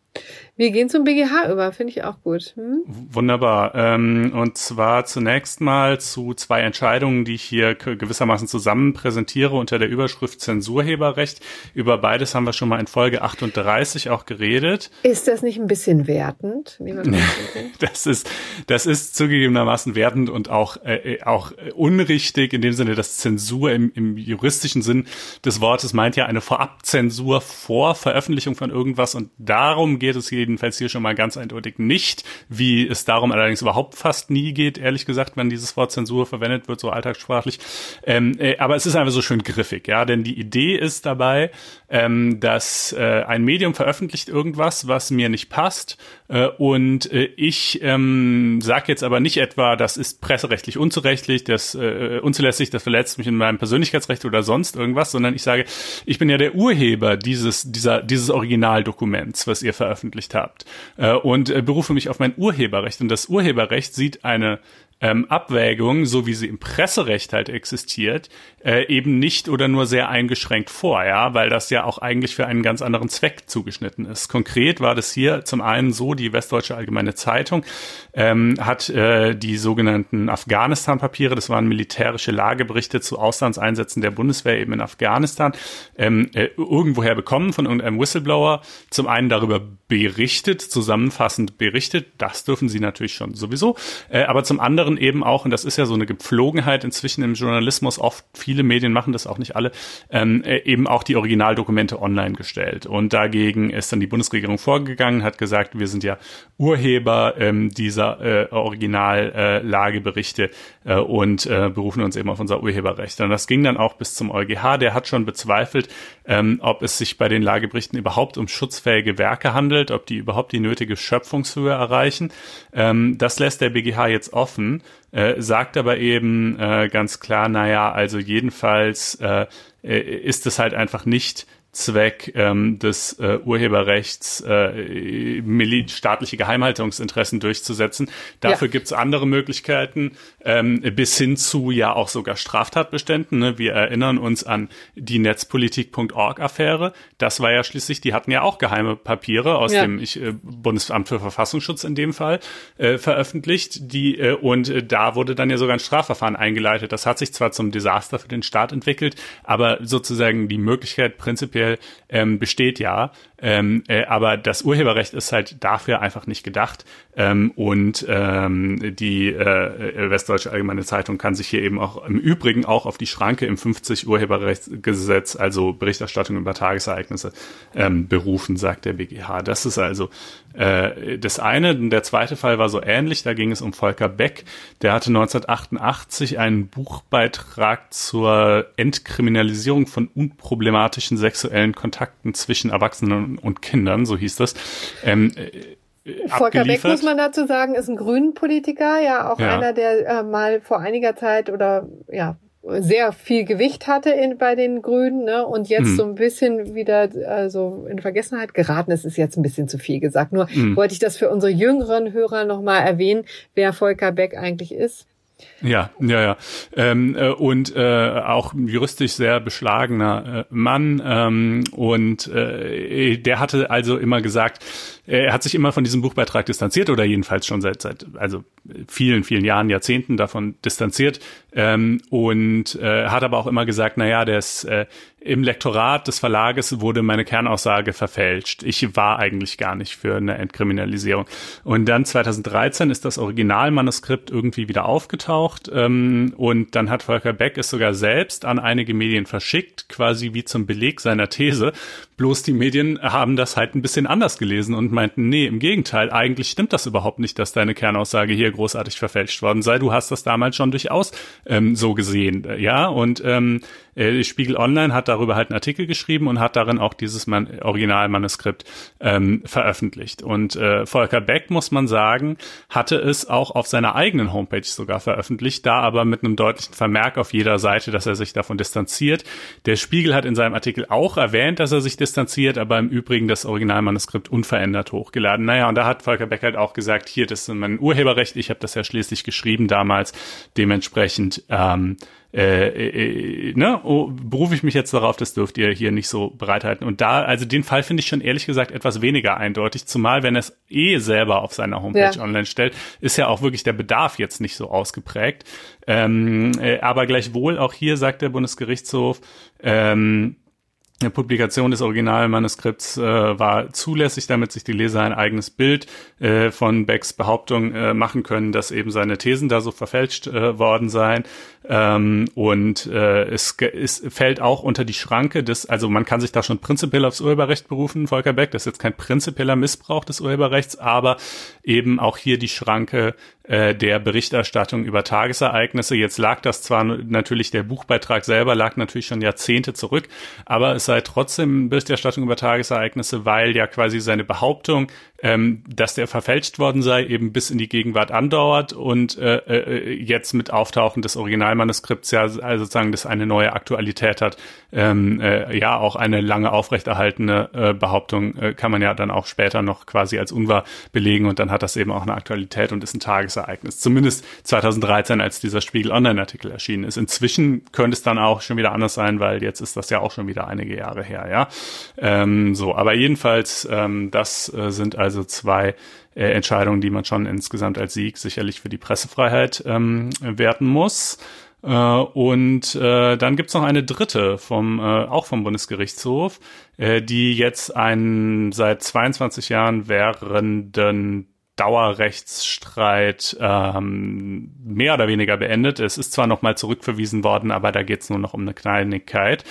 [SPEAKER 2] Wir gehen zum BGH über, finde ich auch gut. Hm?
[SPEAKER 3] Wunderbar. Ähm, und zwar zunächst mal zu zwei Entscheidungen, die ich hier gewissermaßen zusammen präsentiere unter der Überschrift Zensurheberrecht. Über beides haben wir schon mal in Folge 38 auch geredet.
[SPEAKER 2] Ist das nicht ein bisschen wertend?
[SPEAKER 3] das ist, das ist zugegebenermaßen wertend und auch, äh, auch unrichtig in dem Sinne, dass Zensur im, im juristischen Sinn des Wortes meint ja eine Vorabzensur vor Veröffentlichung von irgendwas und darum geht es jedenfalls hier schon mal ganz eindeutig nicht, wie es darum allerdings überhaupt fast nie geht, ehrlich gesagt, wenn dieses Wort Zensur verwendet wird, so alltagssprachlich. Ähm, äh, aber es ist einfach so schön griffig, ja, denn die Idee ist dabei, ähm, dass äh, ein Medium veröffentlicht irgendwas, was mir nicht passt und äh, ich ähm, sage jetzt aber nicht etwa, das ist presserechtlich unzurechtlich, das äh, unzulässig, das verletzt mich in meinem Persönlichkeitsrecht oder sonst irgendwas, sondern ich sage, ich bin ja der Urheber dieses dieser dieses Originaldokuments, was ihr veröffentlicht habt. Äh, und äh, berufe mich auf mein Urheberrecht. Und das Urheberrecht sieht eine ähm, Abwägung, so wie sie im Presserecht halt existiert, äh, eben nicht oder nur sehr eingeschränkt vor, ja, weil das ja auch eigentlich für einen ganz anderen Zweck zugeschnitten ist. Konkret war das hier zum einen so, die Westdeutsche Allgemeine Zeitung ähm, hat äh, die sogenannten Afghanistan-Papiere, das waren militärische Lageberichte zu Auslandseinsätzen der Bundeswehr eben in Afghanistan, ähm, äh, irgendwoher bekommen von irgendeinem Whistleblower, zum einen darüber berichtet, zusammenfassend berichtet, das dürfen sie natürlich schon sowieso, äh, aber zum anderen eben auch, und das ist ja so eine Gepflogenheit inzwischen im Journalismus, oft viele Medien machen das auch nicht alle, ähm, äh, eben auch die Originaldokumente online gestellt. Und dagegen ist dann die Bundesregierung vorgegangen, hat gesagt, wir sind ja Urheber ähm, dieser äh, Originallageberichte äh, äh, und äh, berufen uns eben auf unser Urheberrecht. Und das ging dann auch bis zum EuGH, der hat schon bezweifelt, ähm, ob es sich bei den Lageberichten überhaupt um schutzfähige Werke handelt, ob die überhaupt die nötige Schöpfungshöhe erreichen. Ähm, das lässt der BGH jetzt offen, äh, sagt aber eben äh, ganz klar, naja, also jedenfalls äh, äh ist es halt einfach nicht Zweck ähm, des äh, Urheberrechts äh, staatliche Geheimhaltungsinteressen durchzusetzen. Dafür ja. gibt's andere Möglichkeiten, ähm, bis hin zu ja auch sogar Straftatbeständen. Ne? Wir erinnern uns an die Netzpolitik.org-Affäre. Das war ja schließlich, die hatten ja auch geheime Papiere aus ja. dem ich, äh, Bundesamt für Verfassungsschutz in dem Fall äh, veröffentlicht. Die, äh, und äh, da wurde dann ja sogar ein Strafverfahren eingeleitet. Das hat sich zwar zum Desaster für den Staat entwickelt, aber sozusagen die Möglichkeit prinzipiell prinzipiell ähm, besteht ja. Ähm, äh, aber das Urheberrecht ist halt dafür einfach nicht gedacht. Ähm, und ähm, die äh, Westdeutsche Allgemeine Zeitung kann sich hier eben auch im Übrigen auch auf die Schranke im 50 Urheberrechtsgesetz, also Berichterstattung über Tagesereignisse, ähm, berufen, sagt der BGH. Das ist also äh, das eine. Der zweite Fall war so ähnlich. Da ging es um Volker Beck. Der hatte 1988 einen Buchbeitrag zur Entkriminalisierung von unproblematischen sexuellen Kontakten zwischen Erwachsenen und Kindern, so hieß das. Ähm,
[SPEAKER 2] äh, Volker Beck, muss man dazu sagen, ist ein Grünen-Politiker, ja auch ja. einer, der äh, mal vor einiger Zeit oder ja sehr viel Gewicht hatte in, bei den Grünen ne, und jetzt mhm. so ein bisschen wieder also in Vergessenheit geraten ist, ist jetzt ein bisschen zu viel gesagt. Nur mhm. wollte ich das für unsere jüngeren Hörer nochmal erwähnen, wer Volker Beck eigentlich ist.
[SPEAKER 3] Ja, ja, ja. Ähm, äh, und äh, auch juristisch sehr beschlagener äh, Mann. Ähm, und äh, der hatte also immer gesagt, er hat sich immer von diesem Buchbeitrag distanziert oder jedenfalls schon seit, seit also vielen, vielen Jahren, Jahrzehnten davon distanziert ähm, und äh, hat aber auch immer gesagt, na ja, das äh, im Lektorat des Verlages wurde meine Kernaussage verfälscht. Ich war eigentlich gar nicht für eine Entkriminalisierung. Und dann 2013 ist das Originalmanuskript irgendwie wieder aufgetaucht ähm, und dann hat Volker Beck es sogar selbst an einige Medien verschickt, quasi wie zum Beleg seiner These. Bloß die Medien haben das halt ein bisschen anders gelesen und meinten, nee, im Gegenteil, eigentlich stimmt das überhaupt nicht, dass deine Kernaussage hier großartig verfälscht worden sei. Du hast das damals schon durchaus ähm, so gesehen, ja. Und ähm, Äh, Spiegel Online hat darüber halt einen Artikel geschrieben und hat darin auch dieses Man Originalmanuskript ähm, veröffentlicht. Und äh, Volker Beck, muss man sagen, hatte es auch auf seiner eigenen Homepage sogar veröffentlicht, da aber mit einem deutlichen Vermerk auf jeder Seite, dass er sich davon distanziert. Der Spiegel hat in seinem Artikel auch erwähnt, dass er sich distanziert, aber im Übrigen das Originalmanuskript unverändert hochgeladen. Naja, und da hat Volker Beck halt auch gesagt, hier, das ist mein Urheberrecht, ich habe das ja schließlich geschrieben damals, dementsprechend ähm, äh, äh, ne, oh, berufe ich mich jetzt darauf, das dürft ihr hier nicht so bereithalten. Und da, also den Fall finde ich schon ehrlich gesagt etwas weniger eindeutig, zumal wenn er es eh selber auf seiner Homepage ja. online stellt, ist ja auch wirklich der Bedarf jetzt nicht so ausgeprägt. Ähm, äh, aber gleichwohl auch hier sagt der Bundesgerichtshof, ähm, eine Publikation des Originalmanuskripts äh, war zulässig, damit sich die Leser ein eigenes Bild äh, von Becks Behauptung äh, machen können, dass eben seine Thesen da so verfälscht äh, worden seien. Ähm, und äh, es, es fällt auch unter die Schranke des, also man kann sich da schon prinzipiell aufs Urheberrecht berufen, Volker Beck, das ist jetzt kein prinzipieller Missbrauch des Urheberrechts, aber eben auch hier die Schranke äh, der Berichterstattung über Tagesereignisse. Jetzt lag das zwar natürlich, der Buchbeitrag selber lag natürlich schon Jahrzehnte zurück, aber es sei trotzdem Berichterstattung über Tagesereignisse, weil ja quasi seine Behauptung, ähm, dass der verfälscht worden sei, eben bis in die Gegenwart andauert und äh, äh, jetzt mit Auftauchen des Originalmanuskripts ja also sozusagen das eine neue Aktualität hat. Ähm, äh, ja, auch eine lange aufrechterhaltene äh, Behauptung äh, kann man ja dann auch später noch quasi als unwahr belegen und dann hat das eben auch eine Aktualität und ist ein Tagesereignis. Zumindest 2013, als dieser Spiegel Online-Artikel erschienen ist. Inzwischen könnte es dann auch schon wieder anders sein, weil jetzt ist das ja auch schon wieder einige Jahre her, ja. Ähm, so, aber jedenfalls, ähm, das äh, sind also zwei äh, Entscheidungen, die man schon insgesamt als Sieg sicherlich für die Pressefreiheit ähm, werten muss. Äh, und äh, dann gibt's noch eine dritte vom äh, auch vom Bundesgerichtshof, äh, die jetzt einen seit 22 Jahren währenden Dauerrechtsstreit ähm, mehr oder weniger beendet. Es ist zwar noch mal zurückverwiesen worden, aber da geht's nur noch um eine Kleinigkeit.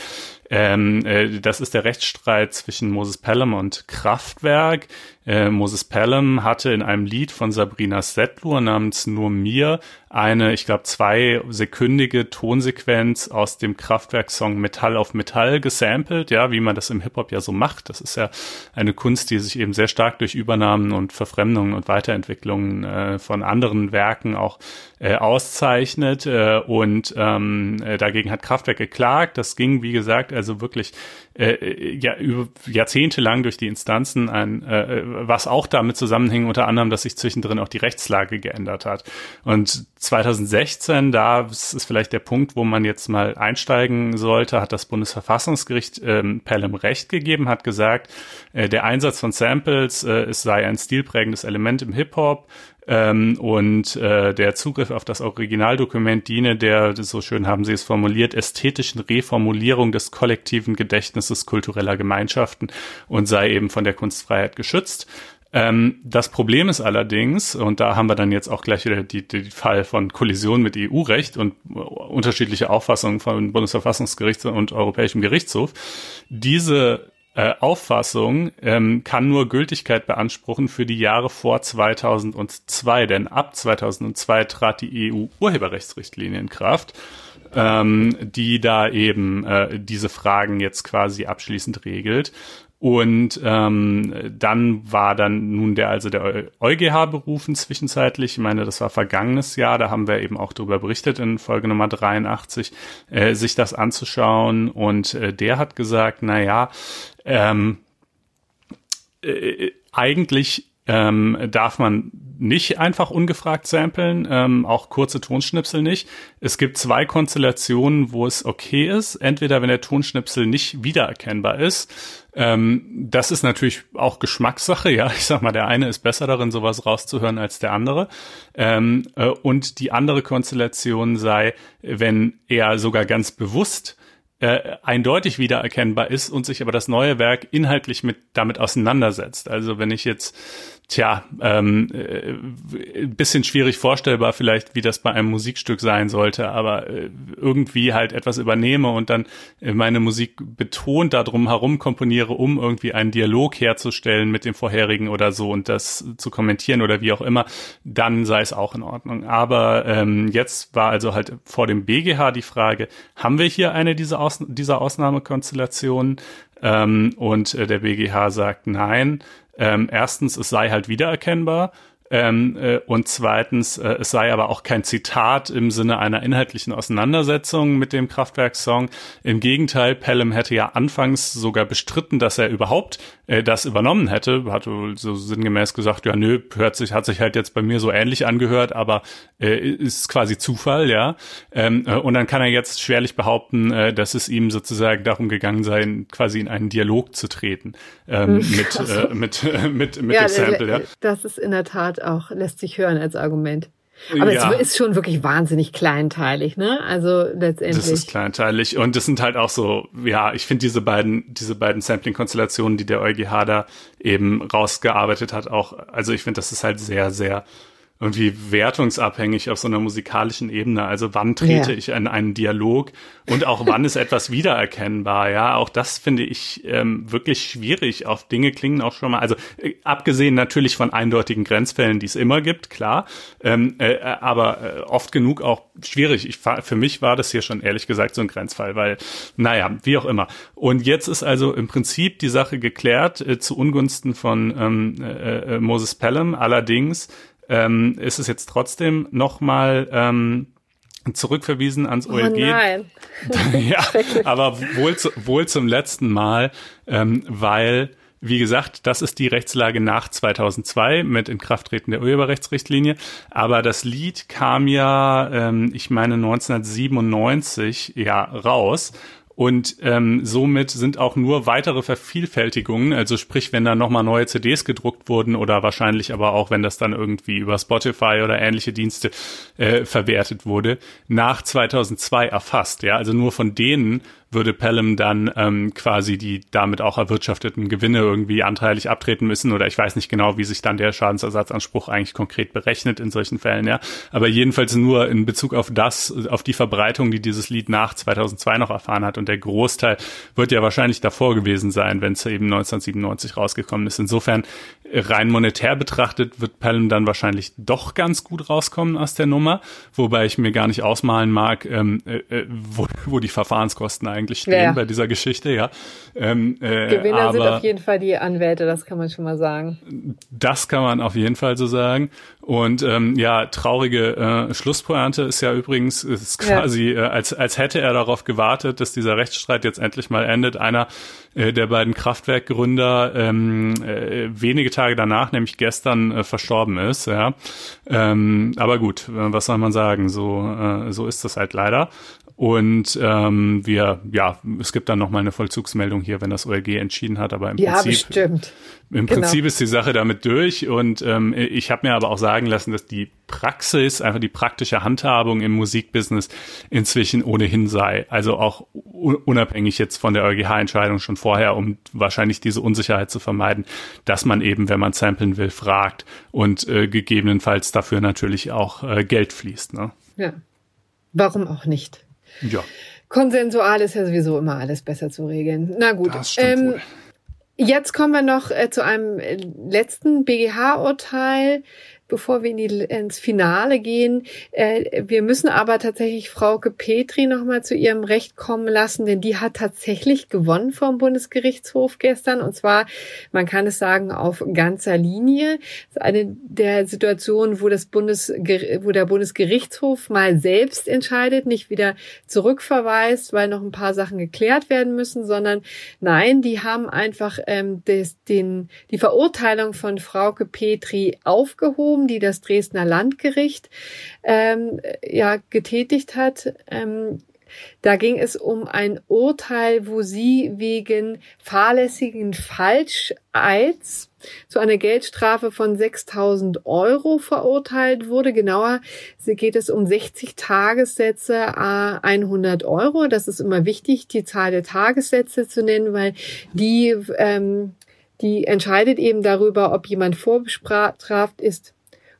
[SPEAKER 3] Ähm, äh, das ist der Rechtsstreit zwischen Moses Pelham und Kraftwerk. Äh, Moses Pelham hatte in einem Lied von Sabrina Settler namens Nur mir eine, ich glaube, zwei sekündige Tonsequenz aus dem Kraftwerk-Song Metall auf Metall gesampelt, ja, wie man das im Hip-Hop ja so macht. Das ist ja eine Kunst, die sich eben sehr stark durch Übernahmen und Verfremdungen und Weiterentwicklungen äh, von anderen Werken auch äh, auszeichnet. Äh, und ähm, äh, dagegen hat Kraftwerk geklagt. Das ging, wie gesagt, also wirklich äh, ja, über Jahrzehnte lang durch die Instanzen ein, äh, was auch damit zusammenhing, unter anderem, dass sich zwischendrin auch die Rechtslage geändert hat. Und 2016, da ist vielleicht der Punkt, wo man jetzt mal einsteigen sollte, hat das Bundesverfassungsgericht ähm, Pelham Recht gegeben, hat gesagt, äh, der Einsatz von Samples, äh, es sei ein stilprägendes Element im Hip-Hop, ähm, und äh, der Zugriff auf das Originaldokument diene der, so schön haben Sie es formuliert, ästhetischen Reformulierung des kollektiven Gedächtnisses kultureller Gemeinschaften und sei eben von der Kunstfreiheit geschützt. Ähm, das Problem ist allerdings, und da haben wir dann jetzt auch gleich wieder die, die Fall von Kollision mit EU-Recht und unterschiedliche Auffassungen von Bundesverfassungsgericht und Europäischem Gerichtshof, diese äh, Auffassung ähm, kann nur Gültigkeit beanspruchen für die Jahre vor 2002, denn ab 2002 trat die EU-Urheberrechtsrichtlinie in Kraft, ähm, die da eben äh, diese Fragen jetzt quasi abschließend regelt. Und ähm, dann war dann nun der also der EuGH berufen zwischenzeitlich. Ich meine, das war vergangenes Jahr, da haben wir eben auch darüber berichtet in Folge Nummer 83, äh, sich das anzuschauen. Und äh, der hat gesagt, na ja, ähm, äh, eigentlich ähm, darf man nicht einfach ungefragt samplen, ähm, auch kurze Tonschnipsel nicht. Es gibt zwei Konstellationen, wo es okay ist. Entweder wenn der Tonschnipsel nicht wiedererkennbar ist. Ähm, das ist natürlich auch Geschmackssache, ja. Ich sag mal, der eine ist besser darin, sowas rauszuhören als der andere. Ähm, äh, und die andere Konstellation sei, wenn er sogar ganz bewusst äh, eindeutig wiedererkennbar ist und sich aber das neue Werk inhaltlich mit damit auseinandersetzt. Also wenn ich jetzt Tja, ähm, äh, bisschen schwierig vorstellbar vielleicht, wie das bei einem Musikstück sein sollte, aber äh, irgendwie halt etwas übernehme und dann äh, meine Musik betont darum herum komponiere, um irgendwie einen Dialog herzustellen mit dem vorherigen oder so und das zu kommentieren oder wie auch immer, dann sei es auch in Ordnung. Aber ähm, jetzt war also halt vor dem BGH die Frage, haben wir hier eine dieser Aus dieser Ausnahmekonstellation. Ähm, und äh, der BGH sagt nein. Ähm, erstens, es sei halt wiedererkennbar. Ähm, äh, und zweitens, äh, es sei aber auch kein Zitat im Sinne einer inhaltlichen Auseinandersetzung mit dem Kraftwerk-Song. Im Gegenteil, Pelham hätte ja anfangs sogar bestritten, dass er überhaupt äh, das übernommen hätte. Hat so sinngemäß gesagt, ja nö, hört sich, hat sich halt jetzt bei mir so ähnlich angehört, aber äh, ist quasi Zufall, ja. Ähm, äh, und dann kann er jetzt schwerlich behaupten, äh, dass es ihm sozusagen darum gegangen sei, quasi in einen Dialog zu treten ähm, hm. mit, mit, äh, mit, mit
[SPEAKER 2] ja, dem Sample, ja. Das ist in der Tat auch, lässt sich hören als Argument. Aber ja. es ist schon wirklich wahnsinnig kleinteilig, ne? Also letztendlich.
[SPEAKER 3] Das ist kleinteilig und das sind halt auch so, ja, ich finde diese beiden, diese beiden Sampling-Konstellationen, die der EuGH da eben rausgearbeitet hat, auch, also ich finde, das ist halt sehr, sehr irgendwie wertungsabhängig auf so einer musikalischen Ebene. Also wann trete ja. ich in einen Dialog und auch wann ist etwas wiedererkennbar. Ja, auch das finde ich ähm, wirklich schwierig. Auf Dinge klingen auch schon mal, also äh, abgesehen natürlich von eindeutigen Grenzfällen, die es immer gibt, klar, ähm, äh, aber äh, oft genug auch schwierig. Ich, für mich war das hier schon ehrlich gesagt so ein Grenzfall, weil, naja, wie auch immer. Und jetzt ist also im Prinzip die Sache geklärt äh, zu Ungunsten von ähm, äh, äh Moses Pelham. Allerdings ähm, ist es jetzt trotzdem nochmal ähm, zurückverwiesen ans OLG. Oh
[SPEAKER 2] nein.
[SPEAKER 3] ja, aber wohl, zu, wohl zum letzten Mal, ähm, weil wie gesagt, das ist die Rechtslage nach 2002 mit Inkrafttreten der Urheberrechtsrichtlinie. Aber das Lied kam ja, ähm, ich meine 1997 ja raus und ähm, somit sind auch nur weitere Vervielfältigungen, also sprich, wenn da nochmal neue CDs gedruckt wurden oder wahrscheinlich aber auch, wenn das dann irgendwie über Spotify oder ähnliche Dienste äh, verwertet wurde, nach 2002 erfasst. Ja, also nur von denen würde Pelham dann ähm, quasi die damit auch erwirtschafteten Gewinne irgendwie anteilig abtreten müssen oder ich weiß nicht genau, wie sich dann der Schadensersatzanspruch eigentlich konkret berechnet in solchen Fällen, ja. Aber jedenfalls nur in Bezug auf das, auf die Verbreitung, die dieses Lied nach 2002 noch erfahren hat und der Großteil wird ja wahrscheinlich davor gewesen sein, wenn es eben 1997 rausgekommen ist. Insofern rein monetär betrachtet wird Pelham dann wahrscheinlich doch ganz gut rauskommen aus der Nummer, wobei ich mir gar nicht ausmalen mag, ähm, äh, äh wo, wo die Verfahrenskosten eigentlich stehen ja. bei dieser Geschichte, ja.
[SPEAKER 2] Ähm, äh, Gewinner aber, sind auf jeden Fall die Anwälte, das kann man schon mal sagen.
[SPEAKER 3] Das kann man auf jeden Fall so sagen. Und ähm, ja, traurige äh, Schlusspointe ist ja übrigens ist quasi, ja. äh, als, als hätte er darauf gewartet, dass dieser Rechtsstreit jetzt endlich mal endet. Einer äh, der beiden Kraftwerkgründer ähm, äh, wenige Tage danach, nämlich gestern, äh, verstorben ist. Ja, ähm, aber gut, äh, was soll man sagen? So äh, so ist das halt leider. Und ähm, wir, ja, es gibt dann nochmal eine Vollzugsmeldung hier, wenn das OLG entschieden hat, aber im ja, Prinzip,
[SPEAKER 2] bestimmt.
[SPEAKER 3] im genau. Prinzip ist die Sache damit durch. Und ähm, ich habe mir aber auch sagen lassen, dass die Praxis, einfach die praktische Handhabung im Musikbusiness inzwischen ohnehin sei. Also auch unabhängig jetzt von der EuGH-Entscheidung schon vorher, um wahrscheinlich diese Unsicherheit zu vermeiden, dass man eben, wenn man samplen will, fragt und äh, gegebenenfalls dafür natürlich auch äh, Geld fließt. Ne?
[SPEAKER 2] Ja. Warum auch nicht?
[SPEAKER 3] Ja.
[SPEAKER 2] Konsensual ist ja sowieso immer alles besser zu regeln. Na gut.
[SPEAKER 3] Das stimmt ähm, wohl.
[SPEAKER 2] Jetzt kommen wir noch äh, zu einem äh, letzten BGH-Urteil, bevor wir in die, ins Finale gehen. Äh, wir müssen aber tatsächlich Frauke Petri nochmal zu ihrem Recht kommen lassen, denn die hat tatsächlich gewonnen vom Bundesgerichtshof gestern. Und zwar, man kann es sagen, auf ganzer Linie. Das ist eine der Situationen, wo das Bundes, wo der Bundesgerichtshof mal selbst entscheidet, nicht wieder zurückverweist, weil noch ein paar Sachen geklärt werden müssen, sondern nein, die haben einfach ähm, des, den, die Verurteilung von Frauke Petri aufgehoben Votum, die das Dresdner Landgericht ähm, ja getätigt hat. Ähm, da ging es um ein Urteil, wo sie wegen fahrlässigen Falscheids zu einer Geldstrafe von 6000 Euro verurteilt wurde. Genauer geht es um 60 Tagessätze 100 Euro. Das ist immer wichtig, die Zahl der Tagessätze zu nennen, weil die, ähm, die entscheidet eben darüber, ob jemand vorbestraft ist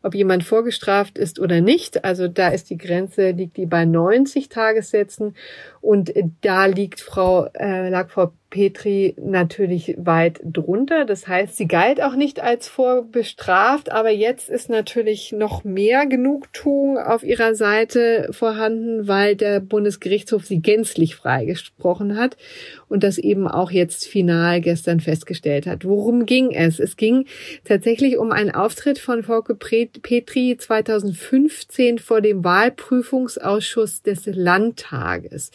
[SPEAKER 2] ob jemand vorgestraft ist oder nicht. Also da ist die Grenze, liegt die bei 90 Tagessätzen und da liegt Frau, äh, lag Frau Petri natürlich weit drunter. Das heißt, sie galt auch nicht als vorbestraft, aber jetzt ist natürlich noch mehr Genugtuung auf ihrer Seite vorhanden, weil der Bundesgerichtshof sie gänzlich freigesprochen hat und das eben auch jetzt final gestern festgestellt hat. Worum ging es? Es ging tatsächlich um einen Auftritt von Volke Petri 2015 vor dem Wahlprüfungsausschuss des Landtages.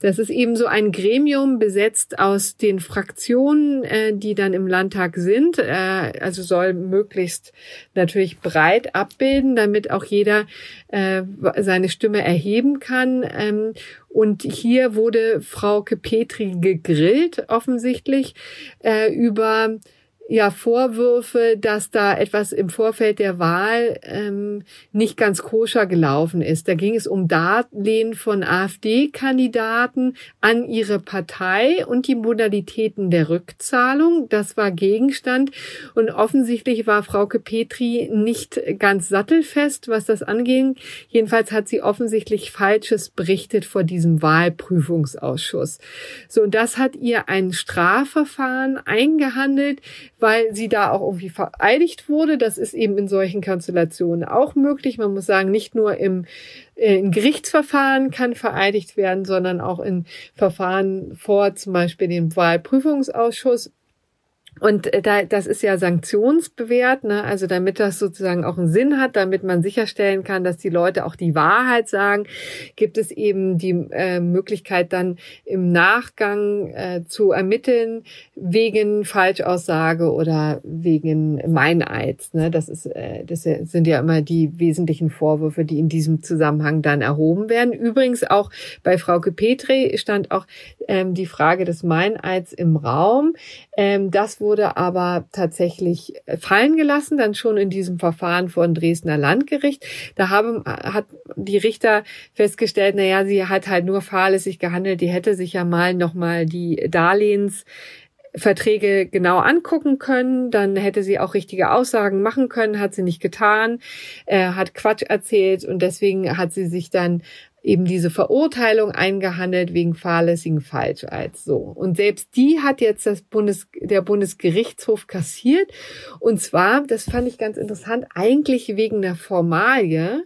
[SPEAKER 2] Das ist eben so ein Gremium besetzt aus den Fraktionen, äh, die dann im Landtag sind. Äh, also soll möglichst natürlich breit abbilden, damit auch jeder äh, seine Stimme erheben kann. Ähm, und hier wurde Frau Petri gegrillt, offensichtlich, äh, über ja Vorwürfe, dass da etwas im Vorfeld der Wahl ähm, nicht ganz koscher gelaufen ist. Da ging es um Darlehen von AfD-Kandidaten an ihre Partei und die Modalitäten der Rückzahlung. Das war Gegenstand. Und offensichtlich war Frauke Petri nicht ganz sattelfest, was das anging. Jedenfalls hat sie offensichtlich Falsches berichtet vor diesem Wahlprüfungsausschuss. So, und das hat ihr ein Strafverfahren eingehandelt, weil sie da auch irgendwie vereidigt wurde. Das ist eben in solchen Konstellationen auch möglich. Man muss sagen, nicht nur im äh, in Gerichtsverfahren kann vereidigt werden, sondern auch in Verfahren vor zum Beispiel dem Wahlprüfungsausschuss und äh, da, das ist ja sanktionsbewährt, ne? also damit das sozusagen auch einen Sinn hat, damit man sicherstellen kann, dass die Leute auch die Wahrheit sagen, gibt es eben die äh, Möglichkeit dann im Nachgang äh, zu ermitteln wegen Falschaussage oder wegen Meineids. Ne? Das, ist, äh, das sind ja immer die wesentlichen Vorwürfe, die in diesem Zusammenhang dann erhoben werden. Übrigens auch bei Frauke Petri stand auch ähm, die Frage des Meineids im Raum. Ähm, das wurde aber tatsächlich fallen gelassen, dann schon in diesem Verfahren vor dem Dresdner Landgericht. Da haben, hat die Richter festgestellt, naja, sie hat halt nur fahrlässig gehandelt, die hätte sich ja mal nochmal die Darlehens Verträge genau angucken können, dann hätte sie auch richtige Aussagen machen können, hat sie nicht getan, äh, hat Quatsch erzählt und deswegen hat sie sich dann eben diese Verurteilung eingehandelt wegen fahrlässigen Falscheids. So. Und selbst die hat jetzt das Bundes, der Bundesgerichtshof kassiert. Und zwar, das fand ich ganz interessant, eigentlich wegen der Formalie.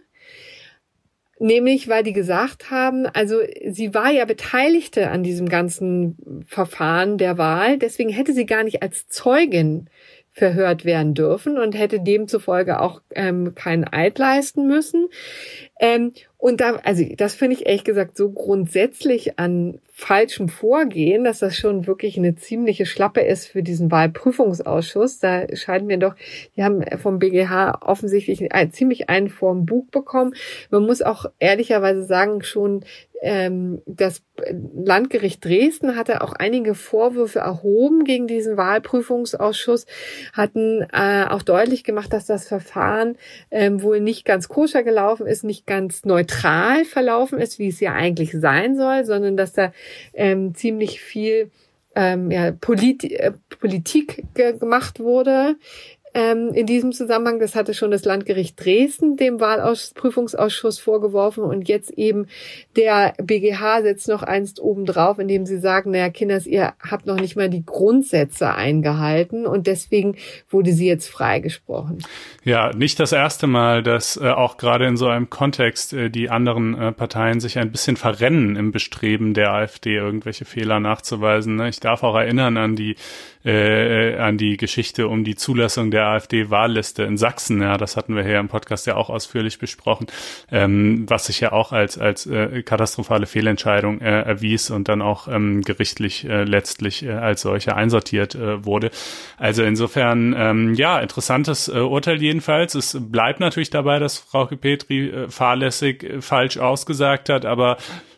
[SPEAKER 2] Nämlich, weil die gesagt haben, also sie war ja Beteiligte an diesem ganzen Verfahren der Wahl, deswegen hätte sie gar nicht als Zeugin verhört werden dürfen und hätte demzufolge auch ähm, keinen Eid leisten müssen. Ähm, und da, also das finde ich ehrlich gesagt so grundsätzlich an falschem Vorgehen, dass das schon wirklich eine ziemliche Schlappe ist für diesen Wahlprüfungsausschuss. Da scheint mir doch, die haben vom BGH offensichtlich ein, ziemlich einen vorm Bug bekommen. Man muss auch ehrlicherweise sagen, schon ähm, das Landgericht Dresden hatte auch einige Vorwürfe erhoben gegen diesen Wahlprüfungsausschuss, hatten äh, auch deutlich gemacht, dass das Verfahren ähm, wohl nicht ganz koscher gelaufen ist, nicht ganz neutral verlaufen ist, wie es ja eigentlich sein soll, sondern dass da ähm, ziemlich viel ähm, ja, Polit äh, Politik ge gemacht wurde ähm, in diesem Zusammenhang. Das hatte schon das Landgericht Dresden dem Wahlprüfungsausschuss vorgeworfen und jetzt eben der BGH setzt noch einst oben drauf, indem sie sagen, naja, Kinders, ihr habt noch nicht mal die Grundsätze eingehalten und deswegen wurde sie jetzt freigesprochen.
[SPEAKER 3] Ja, nicht das erste Mal, dass äh, auch gerade in so einem Kontext äh, die anderen äh, Parteien sich ein bisschen verrennen im Bestreben der AfD, irgendwelche Fehler nachzuweisen. Ne? Ich darf auch erinnern an die äh, an die Geschichte um die Zulassung der AfD-Wahlliste in Sachsen. Ja, das hatten wir hier im Podcast ja auch ausführlich besprochen, ähm, was sich ja auch als als äh, katastrophale Fehlentscheidung äh, erwies und dann auch ähm, gerichtlich äh, letztlich äh, als solche einsortiert äh, wurde. Also insofern ähm, ja interessantes äh, Urteil jedenfalls. Es bleibt natürlich dabei, dass Frau Petri äh, fahrlässig äh, falsch ausgesagt hat, aber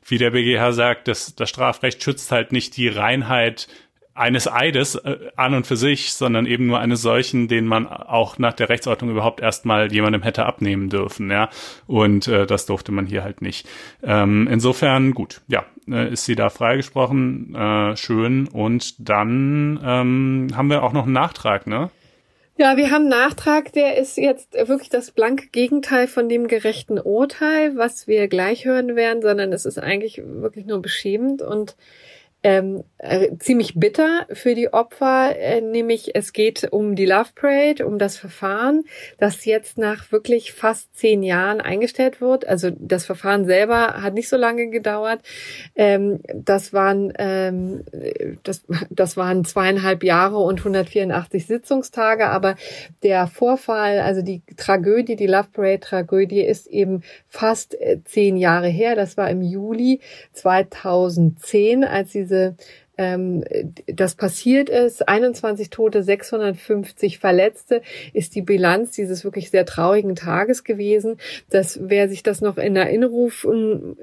[SPEAKER 3] wie der BGH sagt, das, das Strafrecht schützt halt nicht die Reinheit eines Eides äh, an und für sich, sondern eben nur eines solchen, den man auch nach der Rechtsordnung überhaupt erstmal jemandem hätte abnehmen dürfen, ja. Und äh, das durfte man hier halt nicht. Ähm, insofern, gut, ja, äh, ist sie da freigesprochen, äh, schön. Und dann ähm, haben wir auch noch einen Nachtrag, ne?
[SPEAKER 2] Ja, wir haben einen Nachtrag, der ist jetzt wirklich das blanke Gegenteil von dem gerechten Urteil, was wir gleich hören werden, sondern es ist eigentlich wirklich nur beschämend und ähm, äh, ziemlich bitter für die Opfer, äh, nämlich es geht um die Love Parade, um das Verfahren, das jetzt nach wirklich fast zehn Jahren eingestellt wird. Also das Verfahren selber hat nicht so lange gedauert. Ähm, das waren ähm, das, das waren zweieinhalb Jahre und 184 Sitzungstage, aber der Vorfall, also die Tragödie, die Love Parade Tragödie ist eben fast äh, zehn Jahre her. Das war im Juli 2010, als diese ähm, das passiert ist. 21 Tote, 650 Verletzte ist die Bilanz dieses wirklich sehr traurigen Tages gewesen. Das, wer sich das noch in Erinnerung,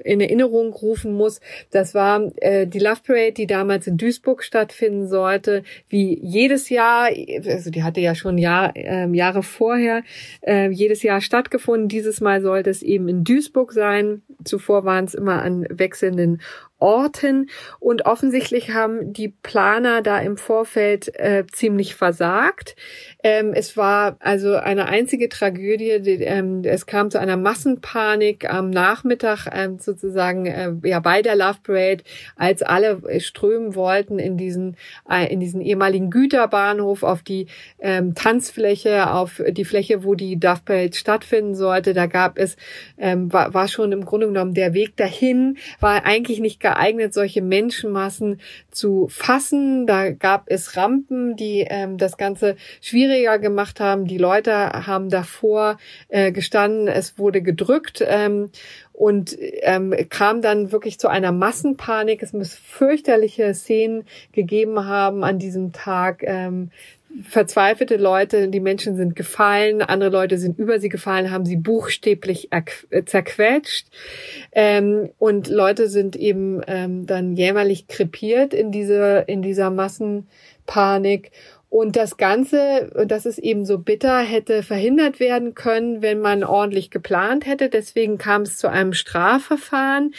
[SPEAKER 2] in Erinnerung rufen muss, das war äh, die Love Parade, die damals in Duisburg stattfinden sollte, wie jedes Jahr, also die hatte ja schon Jahr, äh, Jahre vorher äh, jedes Jahr stattgefunden. Dieses Mal sollte es eben in Duisburg sein. Zuvor waren es immer an wechselnden Orten und offensichtlich haben die Planer da im Vorfeld äh, ziemlich versagt. Ähm, es war also eine einzige Tragödie. Die, ähm, es kam zu einer Massenpanik am Nachmittag ähm, sozusagen äh, ja bei der Love Parade, als alle strömen wollten in diesen äh, in diesen ehemaligen Güterbahnhof auf die ähm, Tanzfläche, auf die Fläche, wo die Love Parade stattfinden sollte. Da gab es ähm, war, war schon im Grunde genommen der Weg dahin war eigentlich nicht geeignet, solche Menschenmassen zu fassen. Da gab es Rampen, die ähm, das Ganze schwieriger gemacht haben. Die Leute haben davor äh, gestanden, es wurde gedrückt. Ähm, und ähm, kam dann wirklich zu einer Massenpanik. Es muss fürchterliche Szenen gegeben haben an diesem Tag. Ähm, verzweifelte Leute, die Menschen sind gefallen, andere Leute sind über sie gefallen, haben sie buchstäblich äh, zerquetscht ähm, und Leute sind eben ähm, dann jämmerlich krepiert in diese in dieser Massenpanik und das Ganze, das ist eben so bitter, hätte verhindert werden können, wenn man ordentlich geplant hätte. Deswegen kam es zu einem Strafverfahren.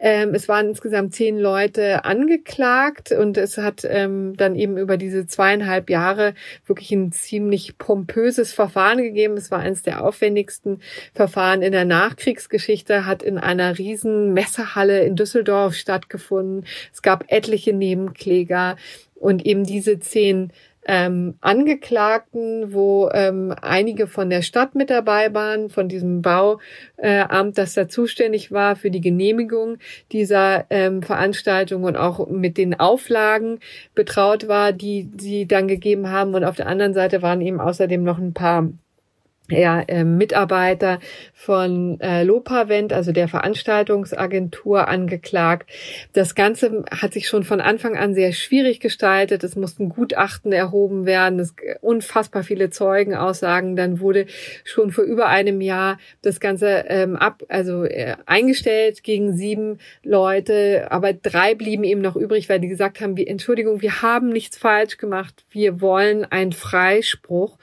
[SPEAKER 2] Ähm, es waren insgesamt zehn Leute angeklagt und es hat ähm, dann eben über diese zweieinhalb Jahre wirklich ein ziemlich pompöses Verfahren gegeben. Es war eines der aufwendigsten Verfahren in der Nachkriegsgeschichte, hat in einer riesen Messehalle in Düsseldorf stattgefunden. Es gab etliche Nebenkläger und eben diese zehn ähm, Angeklagten, wo ähm, einige von der Stadt mit dabei waren, von diesem Bauamt, äh, das da zuständig war für die Genehmigung dieser ähm, Veranstaltung und auch mit den Auflagen betraut war, die sie dann gegeben haben. Und auf der anderen Seite waren eben außerdem noch ein paar ja, äh, Mitarbeiter von äh, Lopavent, also der Veranstaltungsagentur, angeklagt. Das Ganze hat sich schon von Anfang an sehr schwierig gestaltet. Es mussten Gutachten erhoben werden, es unfassbar viele Zeugenaussagen. Dann wurde schon vor über einem Jahr das Ganze ähm, ab, also äh, eingestellt gegen sieben Leute, aber drei blieben eben noch übrig, weil die gesagt haben: wir, Entschuldigung, wir haben nichts falsch gemacht, wir wollen einen Freispruch.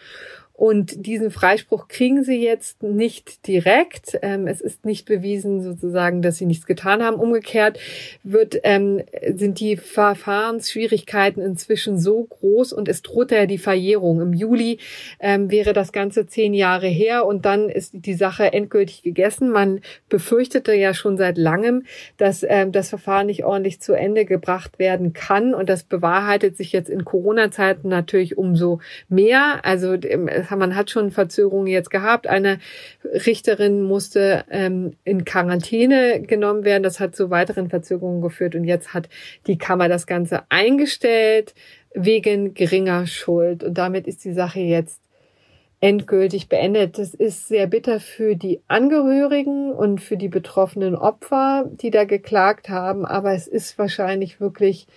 [SPEAKER 2] Und diesen Freispruch kriegen sie jetzt nicht direkt. Ähm, es ist nicht bewiesen sozusagen, dass sie nichts getan haben. Umgekehrt wird, ähm, sind die Verfahrensschwierigkeiten inzwischen so groß und es droht ja die Verjährung. Im Juli ähm, wäre das Ganze zehn Jahre her und dann ist die Sache endgültig gegessen. Man befürchtete ja schon seit langem, dass ähm, das Verfahren nicht ordentlich zu Ende gebracht werden kann. Und das bewahrheitet sich jetzt in Corona-Zeiten natürlich umso mehr. Also ähm, man hat schon Verzögerungen jetzt gehabt. Eine Richterin musste ähm, in Quarantäne genommen werden. Das hat zu weiteren Verzögerungen geführt. Und jetzt hat die Kammer das Ganze eingestellt wegen geringer Schuld. Und damit ist die Sache jetzt endgültig beendet. Das ist sehr bitter für die Angehörigen und für die betroffenen Opfer, die da geklagt haben. Aber es ist wahrscheinlich wirklich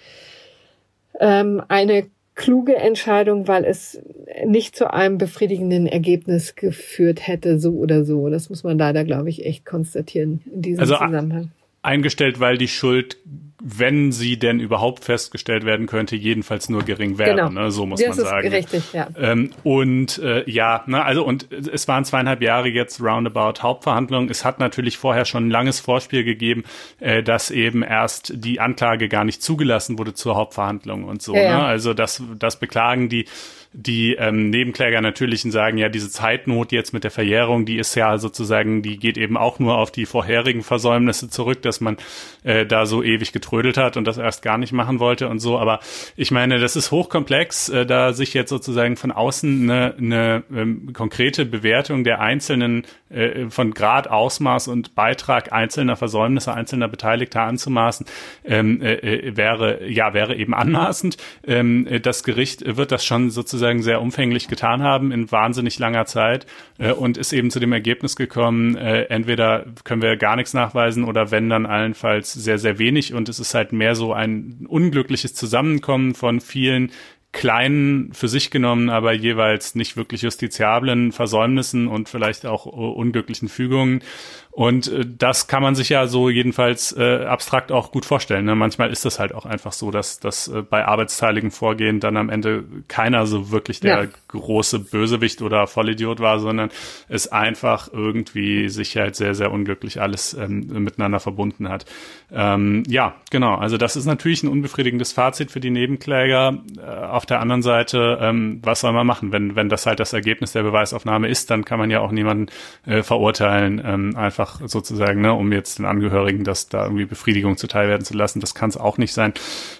[SPEAKER 2] ähm, eine kluge Entscheidung, weil es nicht zu einem befriedigenden Ergebnis geführt hätte, so oder so. Das muss man leider, glaube ich, echt konstatieren in diesem also Zusammenhang.
[SPEAKER 3] Eingestellt, weil die Schuld wenn sie denn überhaupt festgestellt werden könnte, jedenfalls nur gering wäre. Genau. Ne? So muss das man sagen. Ist richtig, ja. Ähm, und äh, ja, ne, also und es waren zweieinhalb Jahre jetzt roundabout Hauptverhandlungen. Es hat natürlich vorher schon ein langes Vorspiel gegeben, äh, dass eben erst die Anklage gar nicht zugelassen wurde zur Hauptverhandlung und so. Ja, ja. Ne? Also das, das beklagen die die ähm, Nebenkläger natürlich sagen, ja, diese Zeitnot jetzt mit der Verjährung, die ist ja sozusagen, die geht eben auch nur auf die vorherigen Versäumnisse zurück, dass man äh, da so ewig getrödelt hat und das erst gar nicht machen wollte und so. Aber ich meine, das ist hochkomplex, äh, da sich jetzt sozusagen von außen eine, eine ähm, konkrete Bewertung der einzelnen äh, von Grad, Ausmaß und Beitrag einzelner Versäumnisse einzelner Beteiligter anzumaßen, ähm, äh, äh wäre ja wäre eben anmaßend. Ähm, äh, das Gericht wird das schon sozusagen sehr umfänglich getan haben in wahnsinnig langer Zeit äh, und ist eben zu dem Ergebnis gekommen, äh, entweder können wir gar nichts nachweisen oder wenn dann allenfalls sehr, sehr wenig und es ist halt mehr so ein unglückliches Zusammenkommen von vielen kleinen, für sich genommen, aber jeweils nicht wirklich justiziablen Versäumnissen und vielleicht auch unglücklichen Fügungen. Und äh, das kann man sich ja so jedenfalls äh, abstrakt auch gut vorstellen. Ne? Manchmal ist das halt auch einfach so, dass, dass äh, bei arbeitsteiligen Vorgehen dann am Ende keiner so wirklich der ja. Große Bösewicht oder Vollidiot war, sondern es einfach irgendwie sich halt sehr, sehr unglücklich alles ähm, miteinander verbunden hat. Ähm, ja, genau. Also das ist natürlich ein unbefriedigendes Fazit für die Nebenkläger. Äh, auf der anderen Seite, ähm, was soll man machen? Wenn, wenn das halt das Ergebnis der Beweisaufnahme ist, dann kann man ja auch niemanden äh, verurteilen, ähm, einfach sozusagen, ne, um jetzt den Angehörigen das da irgendwie Befriedigung zuteil werden zu lassen. Das kann es auch nicht sein.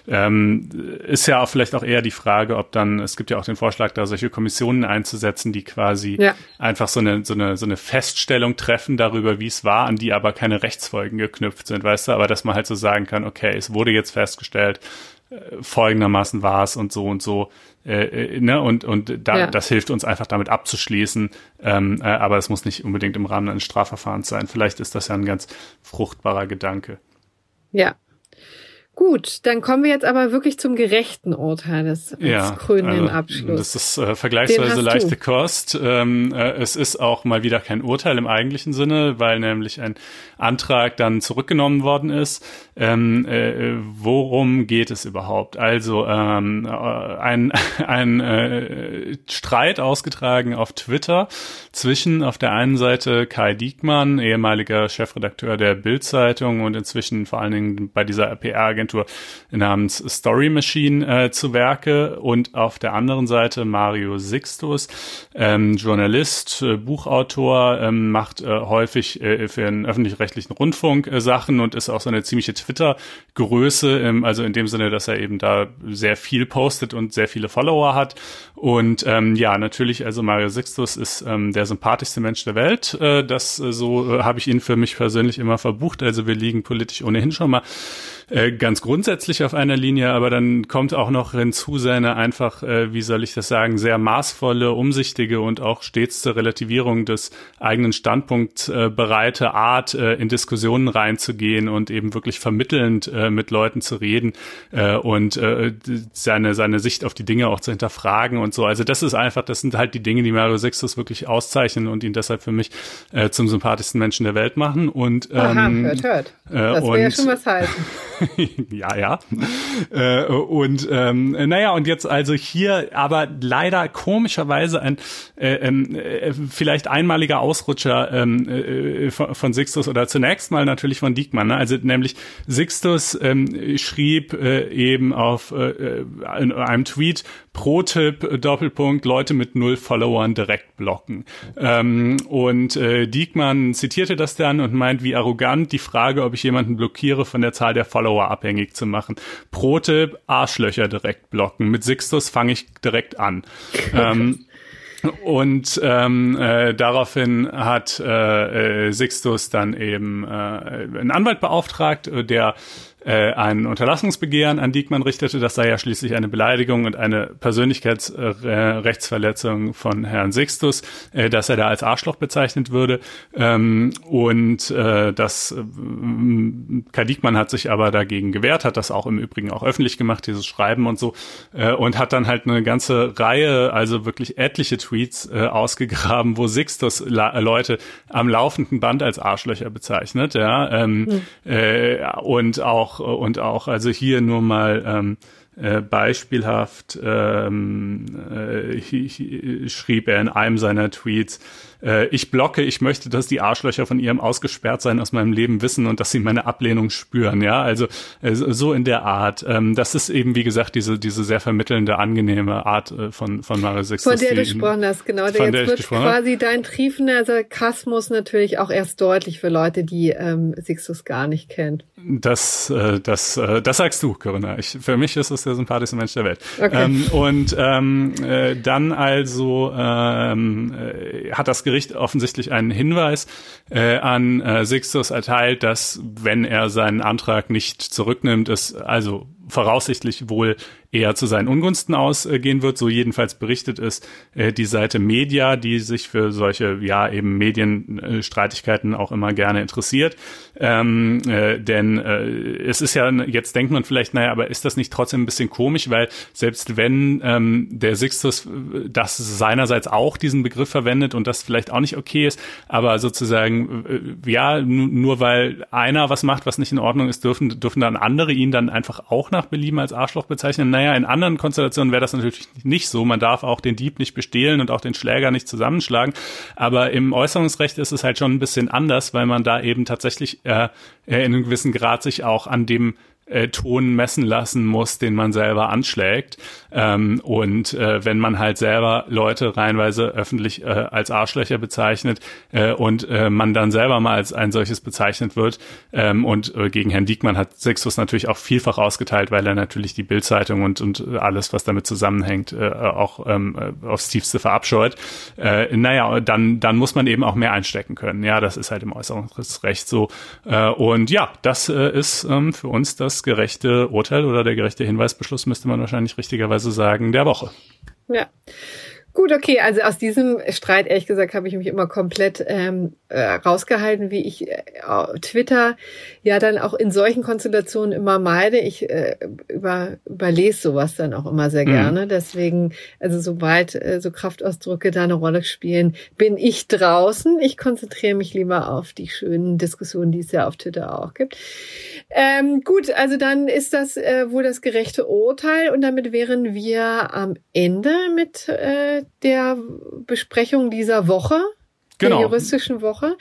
[SPEAKER 3] Ähm, ist ja auch vielleicht auch eher die Frage, ob dann, es gibt ja auch den Vorschlag, da solche Kommissionen einzusetzen, die quasi ja. einfach so eine, so eine, so eine Feststellung treffen darüber, wie es war, an die aber keine Rechtsfolgen geknüpft sind, weißt du, aber dass man halt so sagen kann, okay, es wurde jetzt festgestellt, äh, folgendermaßen war es und so und so. Äh, äh, ne? Und, und da, ja. das hilft uns einfach damit abzuschließen. Ähm, äh, aber es muss nicht unbedingt im Rahmen eines Strafverfahrens sein. Vielleicht ist das ja ein ganz fruchtbarer Gedanke.
[SPEAKER 2] Ja, Gut, dann kommen wir jetzt aber wirklich zum gerechten Urteil des ja, krönenden also, Abschluss.
[SPEAKER 3] Das ist äh, vergleichsweise leichte du. Kost. Ähm, äh, es ist auch mal wieder kein Urteil im eigentlichen Sinne, weil nämlich ein Antrag dann zurückgenommen worden ist. Ähm, äh, worum geht es überhaupt? Also ähm, äh, ein, ein äh, Streit ausgetragen auf Twitter zwischen auf der einen Seite Kai Diekmann, ehemaliger Chefredakteur der Bild-Zeitung und inzwischen vor allen Dingen bei dieser PR-Agentur Agentur namens Story Machine äh, zu Werke und auf der anderen Seite Mario Sixtus, ähm, Journalist, äh, Buchautor, ähm, macht äh, häufig äh, für den öffentlich-rechtlichen Rundfunk äh, Sachen und ist auch so eine ziemliche Twitter-Größe, ähm, also in dem Sinne, dass er eben da sehr viel postet und sehr viele Follower hat. Und ähm, ja, natürlich, also Mario Sixtus ist ähm, der sympathischste Mensch der Welt. Äh, das äh, so äh, habe ich ihn für mich persönlich immer verbucht. Also wir liegen politisch ohnehin schon mal äh, ganz grundsätzlich auf einer Linie, aber dann kommt auch noch hinzu seine einfach, äh, wie soll ich das sagen, sehr maßvolle, umsichtige und auch stets zur Relativierung des eigenen Standpunkts äh, bereite Art, äh, in Diskussionen reinzugehen und eben wirklich vermittelnd äh, mit Leuten zu reden äh, und äh, seine, seine Sicht auf die Dinge auch zu hinterfragen und so. Also das ist einfach, das sind halt die Dinge, die Mario Sextus wirklich auszeichnen und ihn deshalb für mich äh, zum sympathischsten Menschen der Welt machen. Und, ähm, Aha, hört, hört. Äh, das wäre ja schon was heißen. ja, ja. Äh, und ähm, naja, und jetzt also hier aber leider komischerweise ein äh, ähm, äh, vielleicht einmaliger Ausrutscher ähm, äh, von, von Sixtus oder zunächst mal natürlich von Diekmann. Ne? Also nämlich Sixtus ähm, schrieb äh, eben auf äh, äh in einem Tweet Pro-Tipp, Doppelpunkt, Leute mit null Followern direkt blocken. Ähm, und äh, Diekmann zitierte das dann und meint, wie arrogant die Frage, ob ich jemanden blockiere, von der Zahl der Follower abhängig zu machen. Pro-Tipp, Arschlöcher direkt blocken. Mit Sixtus fange ich direkt an. ähm, und ähm, äh, daraufhin hat äh, äh, Sixtus dann eben äh, einen Anwalt beauftragt, äh, der äh, ein Unterlassungsbegehren an Diekmann richtete. Das sei ja schließlich eine Beleidigung und eine Persönlichkeitsrechtsverletzung von Herrn Sixtus, äh, dass er da als Arschloch bezeichnet würde. Ähm, und äh, das äh, Kai Diekmann hat sich aber dagegen gewehrt, hat das auch im Übrigen auch öffentlich gemacht, dieses Schreiben und so, äh, und hat dann halt eine ganze Reihe, also wirklich etliche Tweets äh, ausgegraben, wo Sixtus Leute am laufenden Band als Arschlöcher bezeichnet, ja, ähm, mhm. äh, und auch auch und auch also hier nur mal ähm, äh, beispielhaft ähm, äh, schrieb er in einem seiner Tweets, äh, ich blocke, ich möchte, dass die Arschlöcher von ihrem Ausgesperrtsein aus meinem Leben wissen und dass sie meine Ablehnung spüren. Ja, also äh, so in der Art. Ähm, das ist eben, wie gesagt, diese, diese sehr vermittelnde, angenehme Art äh, von, von Mario Sixtus.
[SPEAKER 2] Von der du gesprochen hast, genau. Jetzt der wird quasi dein triefender Sarkasmus natürlich auch erst deutlich für Leute, die ähm, Sixtus gar nicht kennen.
[SPEAKER 3] Das, äh, das, äh, das sagst du, Corinna. Ich, für mich ist es der sympathischste Mensch der Welt. Okay. Ähm, und ähm, äh, dann also ähm, äh, hat das Gericht offensichtlich einen Hinweis äh, an äh, Sixtus erteilt, dass wenn er seinen Antrag nicht zurücknimmt, es also voraussichtlich wohl eher zu seinen Ungunsten ausgehen wird. So jedenfalls berichtet es äh, die Seite Media, die sich für solche, ja, eben Medienstreitigkeiten auch immer gerne interessiert. Ähm, äh, denn äh, es ist ja, jetzt denkt man vielleicht, naja, aber ist das nicht trotzdem ein bisschen komisch, weil selbst wenn ähm, der Sixtus äh, das seinerseits auch diesen Begriff verwendet und das vielleicht auch nicht okay ist, aber sozusagen, ja, nur weil einer was macht, was nicht in Ordnung ist, dürfen, dürfen dann andere ihn dann einfach auch nach Belieben als Arschloch bezeichnen. Naja, in anderen Konstellationen wäre das natürlich nicht so. Man darf auch den Dieb nicht bestehlen und auch den Schläger nicht zusammenschlagen. Aber im Äußerungsrecht ist es halt schon ein bisschen anders, weil man da eben tatsächlich äh, in einem gewissen Grad sich auch an dem äh, Ton messen lassen muss, den man selber anschlägt. Ähm, und äh, wenn man halt selber Leute reinweise öffentlich äh, als Arschlöcher bezeichnet äh, und äh, man dann selber mal als ein solches bezeichnet wird ähm, und äh, gegen Herrn Diekmann hat Sextus natürlich auch vielfach ausgeteilt, weil er natürlich die Bildzeitung und, und alles, was damit zusammenhängt, äh, auch ähm, äh, aufs Tiefste verabscheut. Äh, naja, dann, dann muss man eben auch mehr einstecken können. Ja, das ist halt im Äußerungsrecht so. Äh, und ja, das äh, ist ähm, für uns das gerechte Urteil oder der gerechte Hinweisbeschluss, müsste man wahrscheinlich richtigerweise sagen, der Woche.
[SPEAKER 2] Ja. Gut, okay, also aus diesem Streit, ehrlich gesagt, habe ich mich immer komplett ähm, äh, rausgehalten, wie ich äh, Twitter ja dann auch in solchen Konstellationen immer meide. Ich äh, über, überlese sowas dann auch immer sehr mhm. gerne. Mhm. Deswegen, also sobald äh, so Kraftausdrücke da eine Rolle spielen, bin ich draußen. Ich konzentriere mich lieber auf die schönen Diskussionen, die es ja auf Twitter auch gibt. Ähm, gut, also dann ist das äh, wohl das gerechte Urteil und damit wären wir am Ende mit äh, der Besprechung dieser Woche, genau. der juristischen Woche.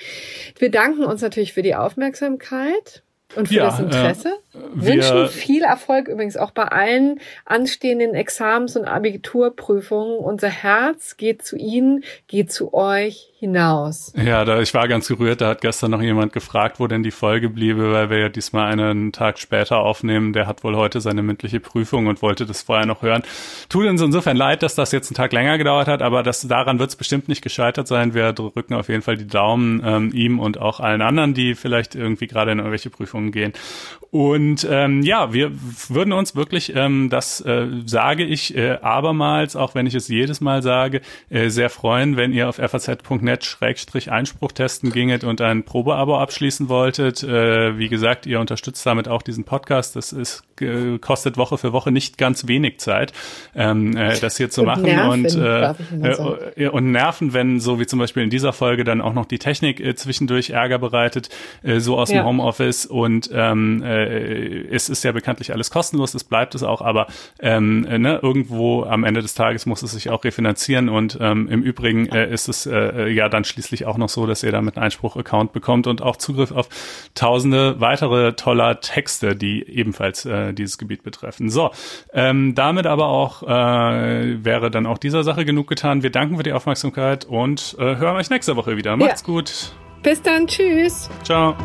[SPEAKER 2] Wir danken uns natürlich für die Aufmerksamkeit und für ja, das Interesse. Äh, Wünschen viel Erfolg übrigens auch bei allen anstehenden Examens- und Abiturprüfungen. Unser Herz geht zu Ihnen, geht zu euch hinaus.
[SPEAKER 3] Ja, da, ich war ganz gerührt. Da hat gestern noch jemand gefragt, wo denn die Folge bliebe, weil wir ja diesmal einen Tag später aufnehmen. Der hat wohl heute seine mündliche Prüfung und wollte das vorher noch hören. Tut uns insofern leid, dass das jetzt einen Tag länger gedauert hat, aber das, daran wird es bestimmt nicht gescheitert sein. Wir drücken auf jeden Fall die Daumen ähm, ihm und auch allen anderen, die vielleicht irgendwie gerade in irgendwelche Prüfungen gehen. Und ähm, ja, wir würden uns wirklich, ähm, das äh, sage ich äh, abermals, auch wenn ich es jedes Mal sage, äh, sehr freuen, wenn ihr auf faz.net-einspruch testen ginget und ein Probeabo abschließen wolltet. Äh, wie gesagt, ihr unterstützt damit auch diesen Podcast. Das ist äh, kostet Woche für Woche nicht ganz wenig Zeit, ähm, äh, das hier zu und machen
[SPEAKER 2] nerven,
[SPEAKER 3] und äh, äh, und nerven, wenn so wie zum Beispiel in dieser Folge dann auch noch die Technik äh, zwischendurch Ärger bereitet, äh, so aus ja. dem Homeoffice und ähm, äh, äh, es ist ja bekanntlich alles kostenlos, es bleibt es auch, aber ähm, äh, ne, irgendwo am Ende des Tages muss es sich auch refinanzieren und ähm, im Übrigen äh, ist es äh, ja dann schließlich auch noch so, dass ihr damit einen Einspruch-Account bekommt und auch Zugriff auf tausende weitere toller Texte, die ebenfalls äh, dieses Gebiet betreffen. So, ähm, damit aber auch äh, wäre dann auch dieser Sache genug getan. Wir danken für die Aufmerksamkeit und äh, hören euch nächste Woche wieder. Macht's ja. gut.
[SPEAKER 2] Bis dann, tschüss.
[SPEAKER 3] Ciao.